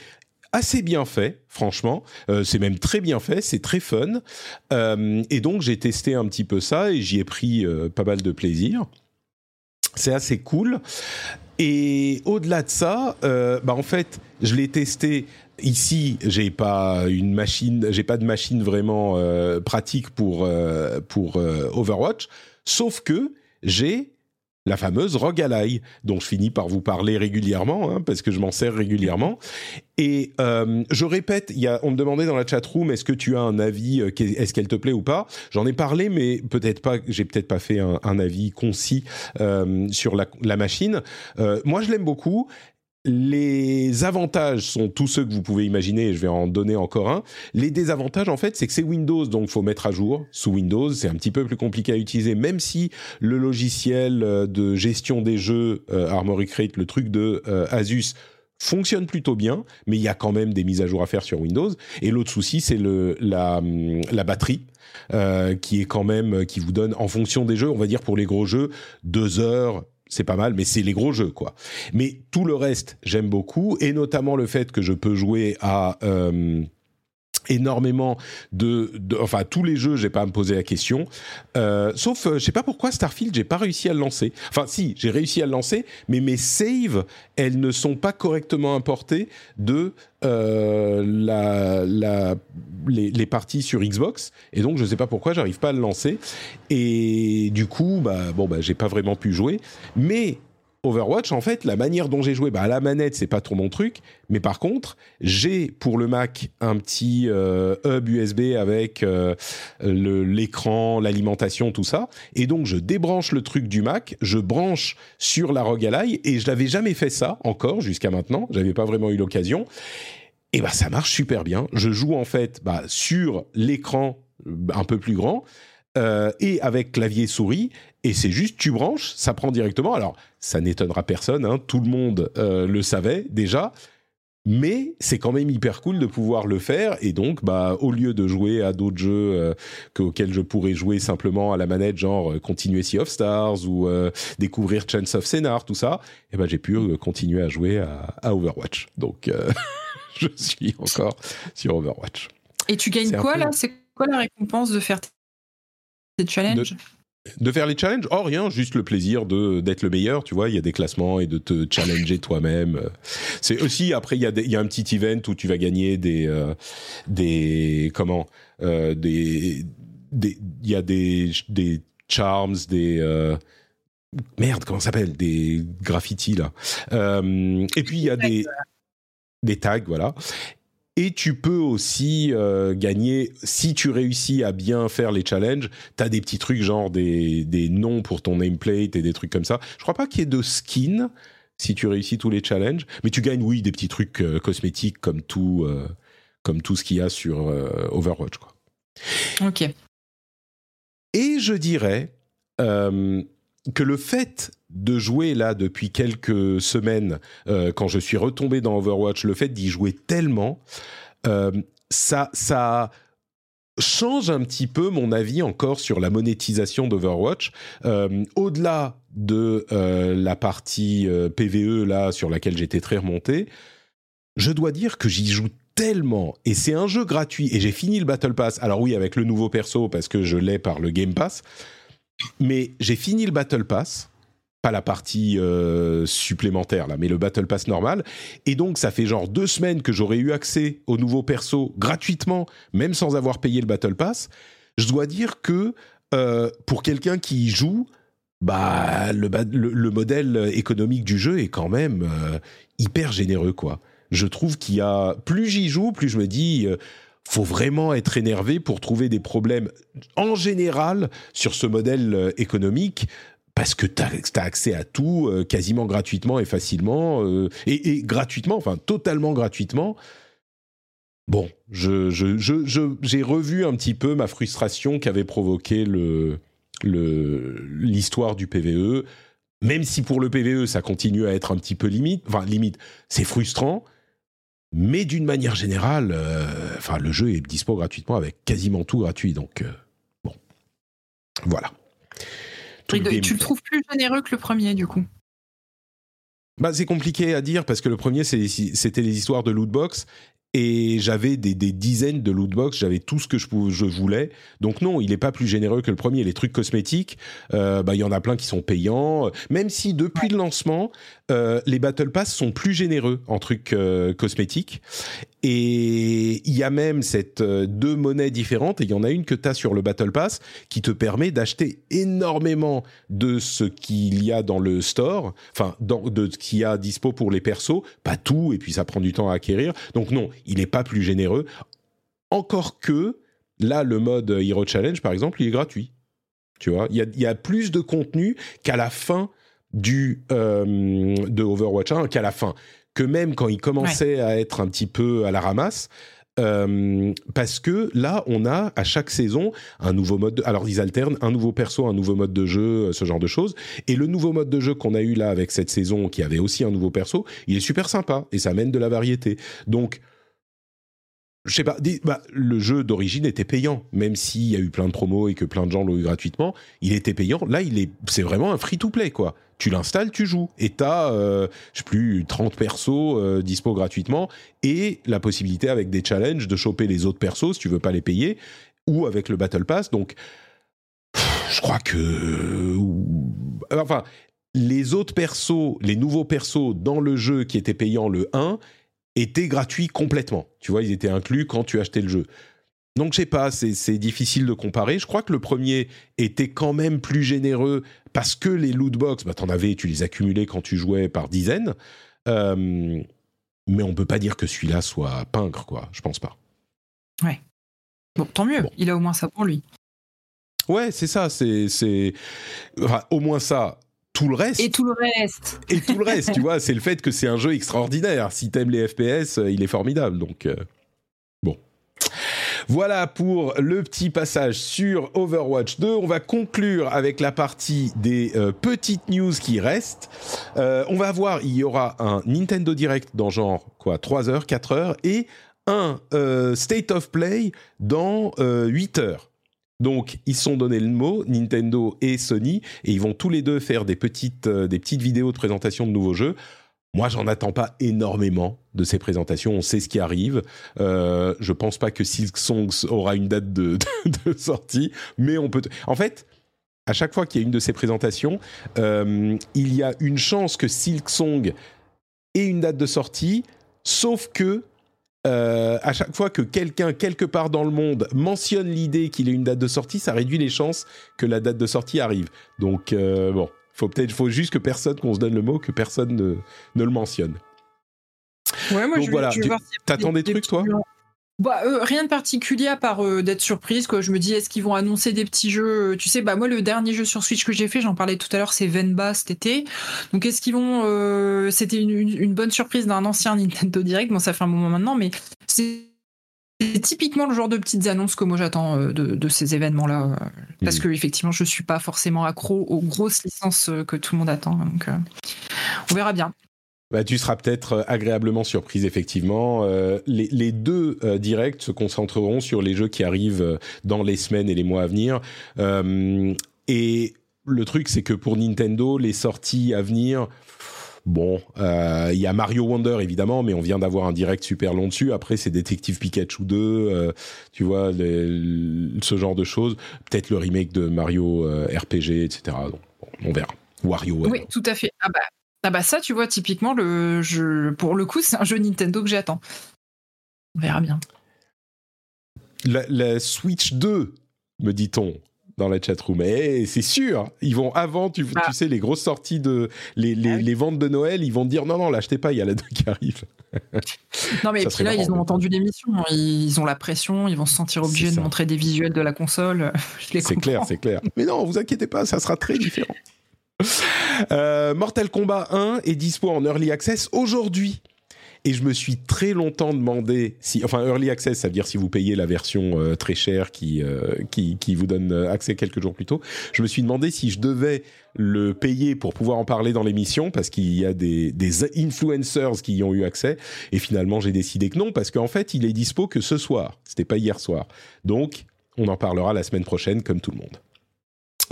assez bien fait, franchement. Euh, c'est même très bien fait, c'est très fun. Euh, et donc j'ai testé un petit peu ça et j'y ai pris euh, pas mal de plaisir. C'est assez cool. Et au-delà de ça, bah en fait, je l'ai testé. Ici, j'ai pas une machine, j'ai pas de machine vraiment pratique pour pour Overwatch. Sauf que j'ai la fameuse Rogalai, dont je finis par vous parler régulièrement, hein, parce que je m'en sers régulièrement. Et euh, je répète, y a, on me demandait dans la chat room, est-ce que tu as un avis, euh, est-ce qu'elle te plaît ou pas? J'en ai parlé, mais peut-être pas, j'ai peut-être pas fait un, un avis concis euh, sur la, la machine. Euh, moi, je l'aime beaucoup. Les avantages sont tous ceux que vous pouvez imaginer, je vais en donner encore un. Les désavantages, en fait, c'est que c'est Windows, donc faut mettre à jour sous Windows. C'est un petit peu plus compliqué à utiliser, même si le logiciel euh, de gestion des jeux euh, Armory Crate, le truc de euh, Asus, fonctionne plutôt bien, mais il y a quand même des mises à jour à faire sur Windows. Et l'autre souci, c'est la, la batterie. Euh, qui est quand même qui vous donne en fonction des jeux, on va dire pour les gros jeux, deux heures, c'est pas mal, mais c'est les gros jeux, quoi. Mais tout le reste, j'aime beaucoup, et notamment le fait que je peux jouer à euh, énormément de, enfin tous les jeux j'ai pas à me poser la question. Euh, sauf euh, je sais pas pourquoi Starfield j'ai pas réussi à le lancer. Enfin si j'ai réussi à le lancer mais mes saves elles ne sont pas correctement importées de euh, la, la les, les, parties sur Xbox. Et donc je sais pas pourquoi j'arrive pas à le lancer. Et du coup bah bon bah j'ai pas vraiment pu jouer. Mais Overwatch, en fait, la manière dont j'ai joué, bah, à la manette, c'est pas trop mon truc, mais par contre, j'ai pour le Mac un petit euh, hub USB avec euh, l'écran, l'alimentation, tout ça, et donc je débranche le truc du Mac, je branche sur la ROG Ally, et je n'avais jamais fait ça encore jusqu'à maintenant, j'avais pas vraiment eu l'occasion, et bah ça marche super bien. Je joue en fait bah, sur l'écran un peu plus grand. Euh, et avec clavier souris et c'est juste tu branches, ça prend directement. Alors ça n'étonnera personne, hein, tout le monde euh, le savait déjà, mais c'est quand même hyper cool de pouvoir le faire. Et donc bah au lieu de jouer à d'autres jeux euh, auxquels je pourrais jouer simplement à la manette genre euh, continuer Sea of Stars ou euh, découvrir Chance of Scénar tout ça et eh ben j'ai pu continuer à jouer à, à Overwatch. Donc je suis encore sur Overwatch. Et tu gagnes quoi peu... là? C'est quoi la récompense de faire tes challenges? De de faire les challenges Oh, rien, juste le plaisir de d'être le meilleur, tu vois. Il y a des classements et de te challenger toi-même. C'est aussi, après, il y, a des, il y a un petit event où tu vas gagner des. Euh, des comment euh, Des. des il y a des, des charms, des. Euh, merde, comment ça s'appelle? Des graffitis, là. Et puis, il y a des. Des tags, voilà. Et tu peux aussi euh, gagner, si tu réussis à bien faire les challenges, tu as des petits trucs genre des, des noms pour ton nameplate et des trucs comme ça. Je crois pas qu'il y ait de skin si tu réussis tous les challenges, mais tu gagnes, oui, des petits trucs euh, cosmétiques comme tout, euh, comme tout ce qu'il y a sur Overwatch. Quoi. Ok. Et je dirais que le fait de jouer là depuis quelques semaines, euh, quand je suis retombé dans Overwatch, le fait d'y jouer tellement, euh, ça, ça change un petit peu mon avis encore sur la monétisation d'Overwatch. Euh, Au-delà de la partie PVE là sur laquelle j'étais très remonté, je dois dire que j'y joue tellement et c'est un jeu gratuit et j'ai fini le Battle Pass. Alors oui, avec le nouveau perso parce que je l'ai par le Game Pass, mais j'ai fini le Battle Pass pas la partie euh, supplémentaire là, mais le Battle Pass normal. Et donc ça fait genre deux semaines que j'aurais eu accès au nouveau perso gratuitement, même sans avoir payé le Battle Pass. Je dois dire que euh, pour quelqu'un qui y joue, bah le, le, le, modèle économique du jeu est quand même euh, hyper généreux quoi. Je trouve qu'il y a plus j'y joue, plus je me dis faut vraiment être énervé pour trouver des problèmes en général sur ce modèle euh, économique parce que tu as, accès à tout euh, quasiment gratuitement et facilement, euh, et, gratuitement, enfin totalement gratuitement. Bon, j'ai revu un petit peu ma frustration qu'avait provoqué l'histoire du PVE, même si pour le PVE ça continue à être un petit peu limite, enfin limite, c'est frustrant, mais d'une manière générale, euh, enfin le jeu est dispo gratuitement avec quasiment tout gratuit, donc euh, bon, voilà. Tu le trouves plus généreux que le premier, du coup bah, C'est compliqué à dire parce que le premier, c'était les histoires de lootbox. Et j'avais des, dizaines de loot box, j'avais tout ce que je, je voulais. Donc non, il n'est pas plus généreux que le premier. Les trucs cosmétiques, euh, bah il y en a plein qui sont payants. Même si depuis le lancement, euh, les Battle Pass sont plus généreux en trucs euh, cosmétiques. Et il y a même cette euh, deux monnaies différentes. Et il y en a une que tu as sur le Battle Pass qui te permet d'acheter énormément de ce qu'il y a dans le store, enfin de ce qu'il y a dispo pour les persos, pas tout. Et puis ça prend du temps à acquérir. Donc non, il n'est pas plus généreux. Encore que, là, le mode Hero Challenge, par exemple, il est gratuit. Tu vois, il y a, plus de contenu qu'à la fin du, euh, de Overwatch 1, qu'à la fin. Que même quand il commençait ouais. à être un petit peu à la ramasse, euh, parce que là, on a à chaque saison un nouveau mode. De, alors ils alternent un nouveau perso, un nouveau mode de jeu, ce genre de choses. Et le nouveau mode de jeu qu'on a eu là avec cette saison, qui avait aussi un nouveau perso, il est super sympa et ça amène de la variété. Donc je sais pas, bah, le jeu d'origine était payant, même s'il y a eu plein de promos et que plein de gens l'ont eu gratuitement, il était payant. Là, il est, c'est vraiment un free-to-play, quoi. Tu l'installes, tu joues, et t'as, euh, je sais plus, 30 persos euh, dispo gratuitement, et la possibilité avec des challenges de choper les autres persos si tu veux pas les payer, ou avec le Battle Pass. Donc, je crois que, enfin, les autres persos, les nouveaux persos dans le jeu qui étaient payants le 1 étaient gratuits complètement. Tu vois, ils étaient inclus quand tu achetais le jeu. Donc je sais pas, c'est difficile de comparer. Je crois que le premier était quand même plus généreux parce que les loot box, bah t'en avais, tu les accumulais quand tu jouais par dizaines. Euh, mais on peut pas dire que celui-là soit pingre, quoi. Je pense pas. Ouais. Bon, tant mieux. Bon. Il a au moins ça pour lui. Ouais, c'est ça. C'est enfin, au moins ça tout le reste. Et tout le reste. Et tout le reste, tu vois, c'est le fait que c'est un jeu extraordinaire. Si t'aimes les FPS, il est formidable. Donc, euh, bon. Voilà pour le petit passage sur Overwatch 2. On va conclure avec la partie des euh, petites news qui restent. Euh, on va voir, il y aura un Nintendo Direct dans genre, quoi, 3 heures, 4 heures, et un State of Play dans 8 heures. Donc, ils sont donné le mot, Nintendo et Sony, et ils vont tous les deux faire des petites, euh, des petites vidéos de présentation de nouveaux jeux. Moi, j'en attends pas énormément de ces présentations. On sait ce qui arrive. Euh, je pense pas que Silk Songs aura une date de sortie, mais on peut. En fait, à chaque fois qu'il y a une de ces présentations, euh, il y a une chance que Silk Song ait une date de sortie, sauf que euh, à chaque fois que quelqu'un quelque part dans le monde mentionne l'idée qu'il ait une date de sortie, ça réduit les chances que la date de sortie arrive. Donc euh, bon, faut peut-être, faut juste que personne, qu'on se donne le mot, que personne ne, ne le mentionne. Ouais, moi Donc je, voilà, je tu voir t'attends des, des, trucs toi? Bah, euh, rien de particulier à part euh, d'être surprise. Quoi. Je me dis, est-ce qu'ils vont annoncer des petits jeux Tu sais, bah moi, le dernier jeu sur Switch que j'ai fait, j'en parlais tout à l'heure, c'est Venba cet été. Donc, est-ce qu'ils vont euh, C'était une, une, une, bonne surprise d'un ancien Nintendo Direct. Bon, ça fait un moment maintenant, mais c'est typiquement le genre de petites annonces que moi j'attends de, de, ces événements-là, parce mmh. que effectivement, je suis pas forcément accro aux grosses licences que tout le monde attend. Donc, on verra bien. Bah, tu seras peut-être agréablement surprise, effectivement. Euh, les, deux euh, directs se concentreront sur les jeux qui arrivent dans les semaines et les mois à venir. Euh, et le truc, c'est que pour Nintendo, les sorties à venir, bon, il y a Mario Wonder, évidemment, mais on vient d'avoir un direct super long dessus. Après, c'est Détective Pikachu 2, tu vois, ce genre de choses. Peut-être le remake de Mario RPG, etc. Bon, on verra. Wario. Oui, tout à fait. Ah bah, ah bah ça, tu vois, typiquement, le jeu, pour le coup, c'est un jeu Nintendo que j'attends. On verra bien. La, la Switch 2, me dit-on dans la chatroom. Et c'est sûr, ils vont avant, tu, ah. tu, sais, les grosses sorties de les, les, ah oui. les, ventes de Noël, ils vont dire non, non, l'achetez pas, il y a la 2 qui arrive. non, mais puis là, ils ont entendu l'émission, ils ont la pression, ils vont se sentir obligés de montrer des visuels de la console. C'est clair, c'est clair. Mais non, vous inquiétez pas, ça sera très différent. Euh, Mortal Kombat 1 est dispo en Early Access aujourd'hui. Et je me suis très longtemps demandé si, enfin, Early Access, ça veut dire si vous payez la version euh, très chère qui, euh, qui, qui vous donne accès quelques jours plus tôt. Je me suis demandé si je devais le payer pour pouvoir en parler dans l'émission parce qu'il y a des, des influencers qui y ont eu accès. Et finalement, j'ai décidé que non parce qu'en fait, il est dispo que ce soir. C'était pas hier soir. Donc, on en parlera la semaine prochaine comme tout le monde.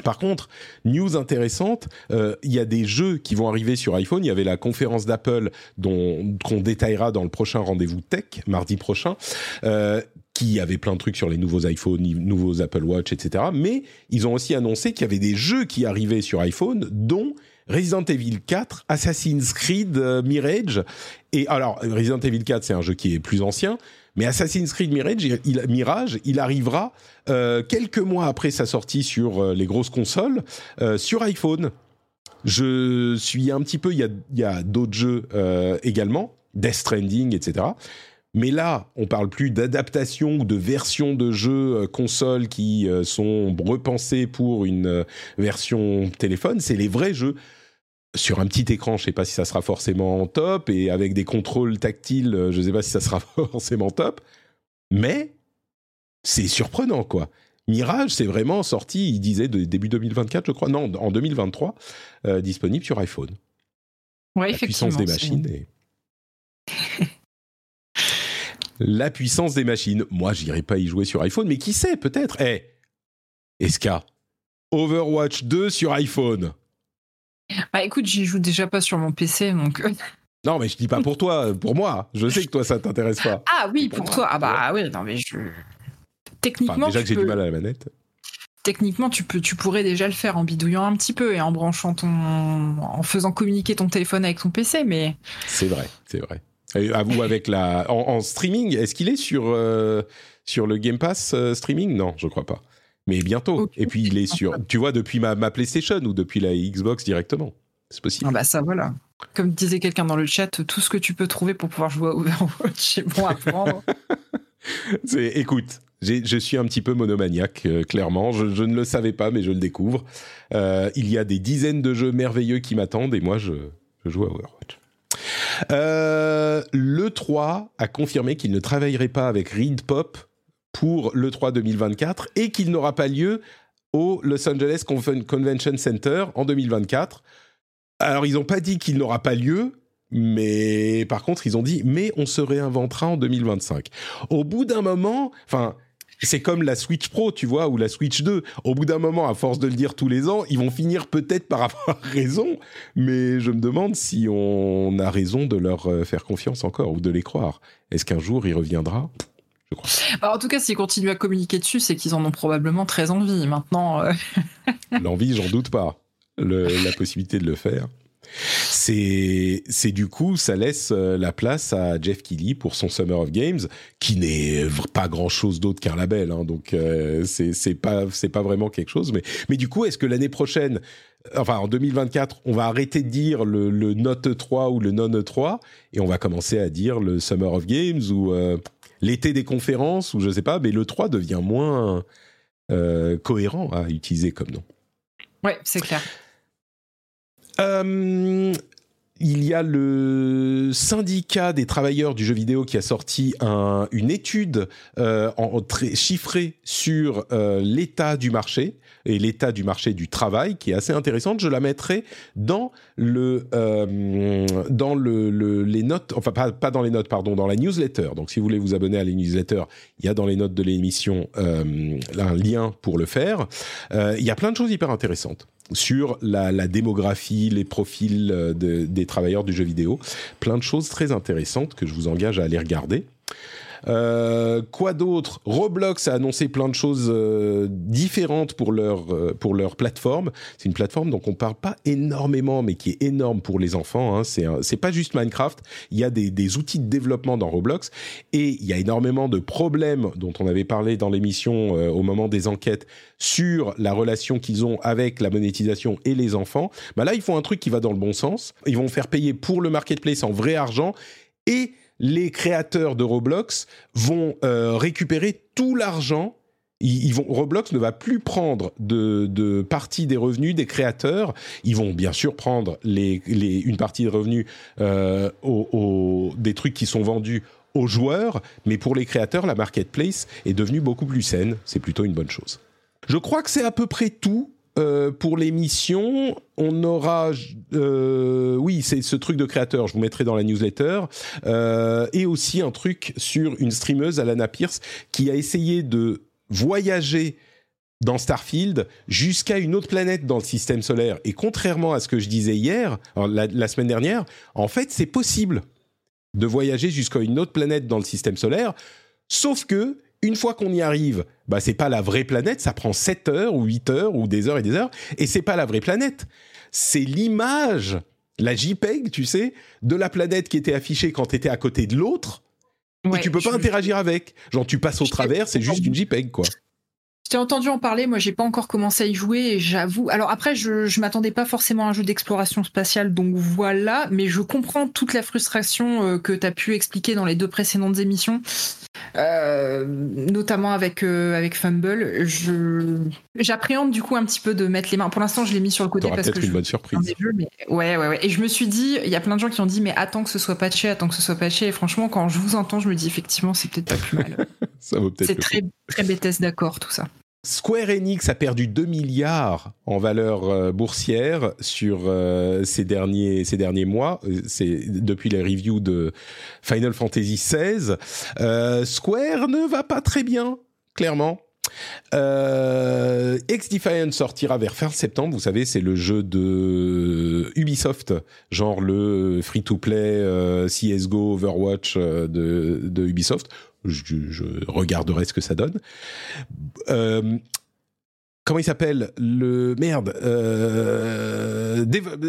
Par contre, news intéressante, euh, il y a des jeux qui vont arriver sur iPhone. Il y avait la conférence d'Apple dont qu'on détaillera dans le prochain rendez-vous tech mardi prochain. Euh, qui avait plein de trucs sur les nouveaux iPhones, nouveaux Apple Watch, etc. Mais ils ont aussi annoncé qu'il y avait des jeux qui arrivaient sur iPhone, dont Resident Evil 4, Assassin's Creed euh, Mirage. Et alors, Resident Evil 4, c'est un jeu qui est plus ancien, mais Assassin's Creed Mirage, il, arrivera euh, quelques mois après sa sortie sur euh, les grosses consoles, euh, sur iPhone. Je suis un petit peu, il y a, d'autres jeux également, Death Stranding, etc. Mais là, on parle plus d'adaptation ou de version de jeux console qui sont repensés pour une version téléphone. C'est les vrais jeux sur un petit écran. Je sais pas si ça sera forcément top et avec des contrôles tactiles, euh, je sais pas si ça sera forcément top. Mais c'est surprenant, quoi. Mirage, c'est vraiment sorti, il disait de début 2024, je crois. Non, en 2023, euh, disponible sur iPhone. Ouais, La puissance des effectivement, machines. Et... La puissance des machines. Moi, j'irai pas y jouer sur iPhone, mais qui sait, peut-être. Eh, Eska, Overwatch 2 sur iPhone. Bah écoute, j'y joue déjà pas sur mon PC, donc. euh, Non, mais je dis pas pour toi, pour moi. Je sais que toi, ça t'intéresse pas. Ah oui, Pour toi. Ah bah oui, non mais je. Enfin, Techniquement, déjà que j'ai peux- du mal à la manette. techniquement, tu peux, tu pourrais déjà le faire en bidouillant un petit peu et en branchant ton, en faisant communiquer ton téléphone avec ton PC, mais C'est vrai, c'est vrai. Et à vous avec la en, en streaming, est-ce qu'il est sur euh, sur le Game Pass euh, streaming? Non, je crois pas. Mais bientôt. Et puis il est sur, tu vois, depuis ma, ma PlayStation ou depuis la Xbox directement. C'est possible. ah bah ça voilà. Comme disait quelqu'un dans le chat, tout ce que tu peux trouver pour pouvoir jouer à Overwatch est bon à prendre. C'est, écoute, je suis un petit peu monomaniaque, euh, clairement. Je, je ne le savais pas, mais je le découvre. Euh, il y a des dizaines de jeux merveilleux qui m'attendent et moi, je, je joue à Overwatch. Euh, le 3 a confirmé qu'il ne travaillerait pas avec Reed Pop pour le 3 2024 et qu'il n'aura pas lieu au Los Angeles Conven- Convention Center en 2024. Alors, ils n'ont pas dit qu'il n'aura pas lieu, mais par contre, ils ont dit mais on se réinventera en 2025. Au bout d'un moment, enfin, c'est comme la Switch Pro, tu vois, ou la Switch 2. Au bout d'un moment, à force de le dire tous les ans, ils vont finir peut-être par avoir raison, mais je me demande si on a raison de leur euh, faire confiance encore ou de les croire. Est-ce qu'un jour il reviendra? Bah, en tout cas, s'ils continuent à communiquer dessus, c'est qu'ils en ont probablement très envie. Maintenant, euh, L'envie, j'en doute pas. Le- la possibilité de le faire. C'est, c'est du coup, ça laisse euh, la place à Jeff Keighley pour son Summer of Games, qui n'est pas grand chose d'autre qu'un label, hein, donc euh, c'est, c'est pas, c'est pas vraiment quelque chose. Mais, mais du coup, est-ce que l'année prochaine, enfin en 2024, on va arrêter de dire le, le Note 3 ou le Non 3 et on va commencer à dire le Summer of Games ou euh, l'été des conférences ou je sais pas, mais le 3 devient moins euh, cohérent à utiliser comme nom. ouais, c'est clair. Euh, il y a le syndicat des travailleurs du jeu vidéo qui a sorti un- une étude euh, chiffrée sur euh, l'état du marché et l'état du marché du travail qui est assez intéressante. Je la mettrai dans euh, les notes, enfin pas, dans les notes, pardon, dans la newsletter. Donc si vous voulez vous abonner à la newsletter, il y a dans les notes de l'émission un lien pour le faire. Il y a plein de choses hyper intéressantes sur la, démographie, les profils euh, de- des travailleurs du jeu vidéo. Plein de choses très intéressantes que je vous engage à aller regarder. Euh, quoi d'autre? Roblox a annoncé plein de choses euh, différentes pour leur euh, pour leur plateforme. C'est une plateforme dont on parle pas énormément, mais qui est énorme pour les enfants. Hein. C'est c'est pas juste Minecraft. Il y a des, des outils de développement dans Roblox et il y a énormément de problèmes dont on avait parlé dans l'émission euh, au moment des enquêtes sur la relation qu'ils ont avec la monétisation et les enfants. Bah là, ils font un truc qui va dans le bon sens. Ils vont faire payer pour le marketplace en vrai argent et les créateurs de Roblox vont euh, récupérer tout l'argent. Ils, vont, Roblox ne va plus prendre de, de partie des revenus des créateurs. Ils vont bien sûr prendre les, les- une partie des revenus euh, des trucs qui sont vendus aux joueurs, mais pour les créateurs, la marketplace est devenue beaucoup plus saine. C'est plutôt une bonne chose. Je crois que c'est à peu près tout. Euh, pour l'émission, on aura, euh, oui, c'est ce truc de créateur. Je vous mettrai dans la newsletter euh, et aussi un truc sur une streameuse, Alana Pierce, qui a essayé de voyager dans Starfield jusqu'à une autre planète dans le système solaire. Et contrairement à ce que je disais hier, la, la semaine dernière, en fait, c'est possible de voyager jusqu'à une autre planète dans le système solaire, sauf que une fois qu'on y arrive, bah c'est pas la vraie planète, ça prend 7 heures ou 8 heures ou des heures et des heures, et c'est pas la vraie planète. C'est l'image, la JPEG, tu sais, de la planète qui était affichée quand tu étais à côté de l'autre, et tu peux pas interagir avec. Genre tu passes au travers, c'est juste une JPEG, quoi. Entendu en parler, moi j'ai pas encore commencé à y jouer et j'avoue. Alors après, je, je m'attendais pas forcément à un jeu d'exploration spatiale, donc voilà, mais je comprends toute la frustration euh, que tu as pu expliquer dans les deux précédentes émissions. Euh, notamment avec euh, avec Fumble. Je j'appréhende du coup un petit peu de mettre les mains. Pour l'instant, je l'ai mis sur le côté parce que une bonne surprise. mais... ouais, ouais, ouais. Et je me suis dit, il y a plein de gens qui ont dit, mais attends que ce soit patché, attends que ce soit patché. Et franchement, quand je vous entends, je me dis effectivement, c'est peut-être pas plus mal. ça vaut peut-être. C'est très très bêtesse d'accord tout ça. Square Enix a perdu 2 milliards en valeur euh, boursière sur euh, ces derniers ces derniers mois. Euh, c'est depuis les reviews de Final Fantasy XVI. Square ne va pas très bien, clairement. Defiant sortira vers fin septembre. Vous savez, c'est le jeu de Ubisoft, genre le free-to-play CS:GO, Overwatch de Ubisoft je, regarderai ce que ça donne. Euh, comment il s'appelle le merde euh,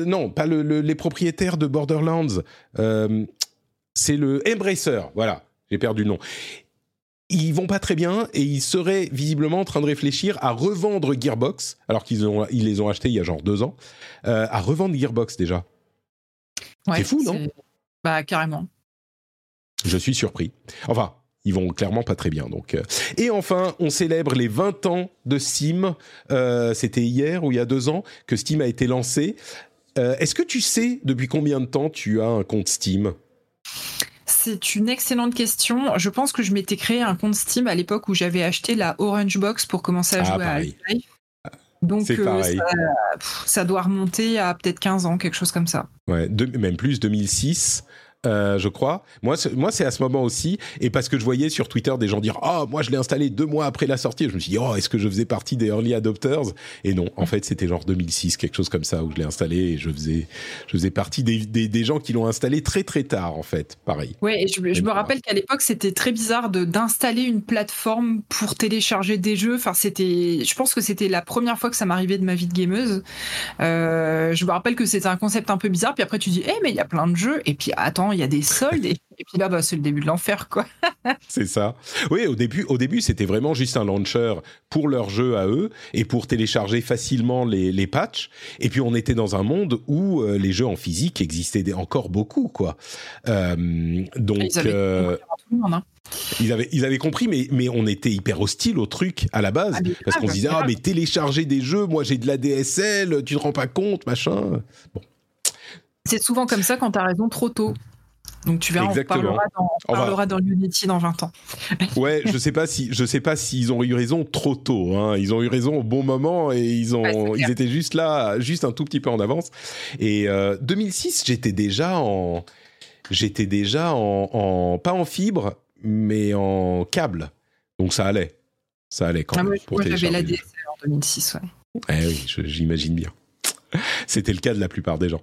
non pas les propriétaires de Borderlands euh, c'est le Embracer voilà j'ai perdu le nom. Ils vont pas très bien et ils seraient visiblement en train de réfléchir à revendre Gearbox alors qu'ils ont ils les ont achetés il y a genre deux ans à revendre Gearbox déjà. C'est fou non? bah carrément. Je suis surpris. Enfin ils vont clairement pas très bien. Donc, euh. et enfin, on célèbre les 20 ans de Steam. Euh, C'était hier ou il y a deux ans que Steam a été lancé. Euh, Est-ce que tu sais depuis combien de temps tu as un compte Steam c'est une excellente question. Je pense que je m'étais créé un compte Steam à l'époque où j'avais acheté la Orange Box pour commencer à ah, jouer à Half-Life. Donc euh, ça, ça, doit remonter à peut-être 15 ans, quelque chose comme ça. Ouais, même plus, 2006. Euh, je crois. Moi, moi, c'est à ce moment aussi, et parce que je voyais sur Twitter des gens dire, oh, moi, je l'ai installé deux mois après la sortie. je me suis dit, oh, est-ce que je faisais partie des early adopters? Et non, en fait, c'était genre 2006, quelque chose comme ça, où je l'ai installé et je faisais, je faisais partie des, des, gens qui l'ont installé très très tard, en fait. Pareil. Ouais, et je, me rappelle qu'à l'époque, c'était très bizarre d'installer une plateforme pour télécharger des jeux. Enfin, c'était, je pense que c'était la première fois que ça m'arrivait de ma vie de gameuse. Euh, je me rappelle que c'était un concept un peu bizarre. Puis après, tu dis, eh, mais il y a plein de jeux. Et puis attends, il y a des soldes et, puis là, bah, c'est le début de l'enfer, quoi. c'est ça. Oui, au début, au début, c'était vraiment juste un launcher pour leur jeu à eux et pour télécharger facilement les, les patchs. Et puis, on était dans un monde où euh, les jeux en physique existaient encore beaucoup, quoi. Euh, donc. Ils avaient, euh, hein. ils avaient, ils avaient compris, mais, mais on était hyper hostile au truc à la base. Ah, parce qu'on se disait, ah, mais télécharger des jeux, moi j'ai de la DSL, tu te rends pas compte, machin. Bon. C'est souvent comme ça quand tu as raison trop tôt. Donc tu verras, Exactement. on parlera, dans, Unity dans 20 ans. ouais, je sais pas si je sais pas s'ils ont eu raison trop tôt. Hein. Ils ont eu raison au bon moment et ils ont ils étaient juste là, juste un tout petit peu en avance. Et 2006, euh, j'étais déjà en j'étais déjà en, pas en fibre mais en câble. Donc ça allait, ça allait quand ah, même. Moi, j'avais la DSL en 2006, ouais. Eh oui, j'imagine bien. C'était le cas de la plupart des gens.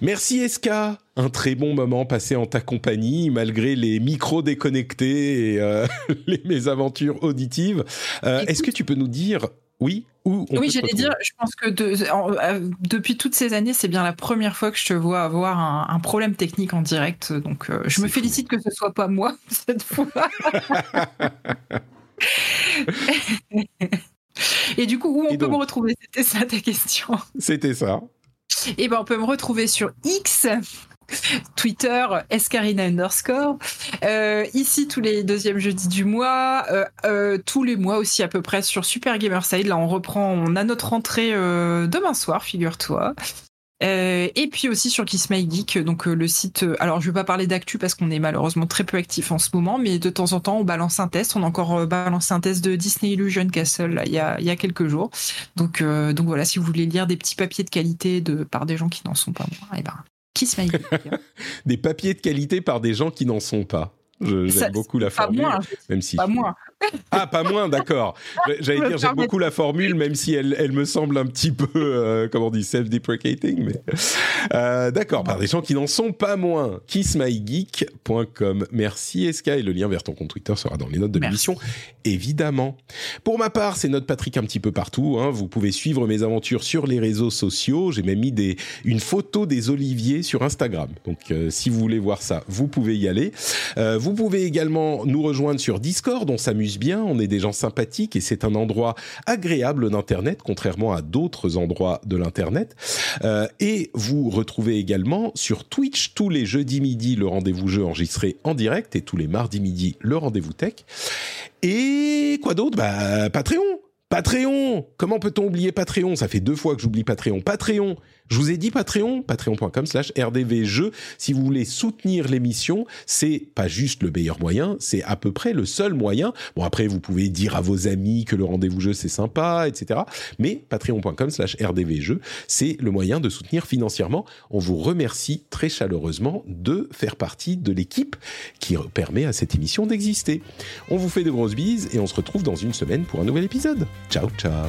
Merci Eska, un très bon moment passé en ta compagnie malgré les micros déconnectés et euh, les mésaventures auditives. Euh, est-ce que tu peux nous dire oui où on Oui, j'allais dire, je pense que euh, depuis toutes ces années, c'est bien la première fois que je te vois avoir un, problème technique en direct. Donc, je me félicite que ce soit pas moi cette fois. Et du coup, où on peut me retrouver? C'était ça ta question. C'était ça. Et ben, on peut me retrouver sur X. Twitter, escarina underscore. Euh, ici, tous les deuxièmes jeudis du mois. Euh, euh, tous les mois aussi, à peu près, sur Super Gamerside. Là, on reprend, on a notre rentrée demain soir, figure-toi. Euh, et puis aussi sur Kiss My Geek, donc euh, le site. Euh, alors je vais pas parler d'actu parce qu'on est malheureusement très peu actif en ce moment, mais de temps en temps on balance un test. On a encore balancé un test de Disney Illusion Castle il, y a, il y a quelques jours. Donc donc voilà, si vous voulez lire des petits papiers de qualité de par des gens qui n'en sont pas moi, et eh ben Kiss My Geek. des papiers de qualité par des gens qui n'en sont pas. J'aime beaucoup la formule, même si. Pas moi. Ah, pas moins, d'accord. J'allais dire, j'aime beaucoup la formule, même si elle, elle me semble un petit peu, euh, comment on dit, self-deprecating. Mais euh, d'accord, par des gens qui n'en sont pas moins. kissmygeek.com. Merci Eska et le lien vers ton compte Twitter sera dans les notes de l'émission, évidemment. Pour ma part, c'est notre Patrick un petit peu partout. Hein. Vous pouvez suivre mes aventures sur les réseaux sociaux. J'ai même mis des, une photo des oliviers sur Instagram. Donc, euh, si vous voulez voir ça, vous pouvez y aller. Vous pouvez également nous rejoindre sur Discord. On s'amuse bien, on est des gens sympathiques et c'est un endroit agréable d'Internet, contrairement à d'autres endroits de l'Internet. Euh, et vous retrouvez également sur Twitch tous les jeudis midi le rendez-vous jeu enregistré en direct et tous les mardis midi le rendez-vous tech. Et quoi d'autre? Bah Patreon Patreon Comment peut-on oublier Patreon? Ça fait deux fois que j'oublie Patreon. Patreon je vous ai dit Patreon, patreon.com slash rdvjeux. Si vous voulez soutenir l'émission, c'est pas juste le meilleur moyen, c'est à peu près le seul moyen. Bon, après, vous pouvez dire à vos amis que le rendez-vous jeu, c'est sympa, etc. Mais patreon.com slash rdvjeux, c'est le moyen de soutenir financièrement. On vous remercie très chaleureusement de faire partie de l'équipe qui permet à cette émission d'exister. On vous fait de grosses bises et on se retrouve dans une semaine pour un nouvel épisode. Ciao, ciao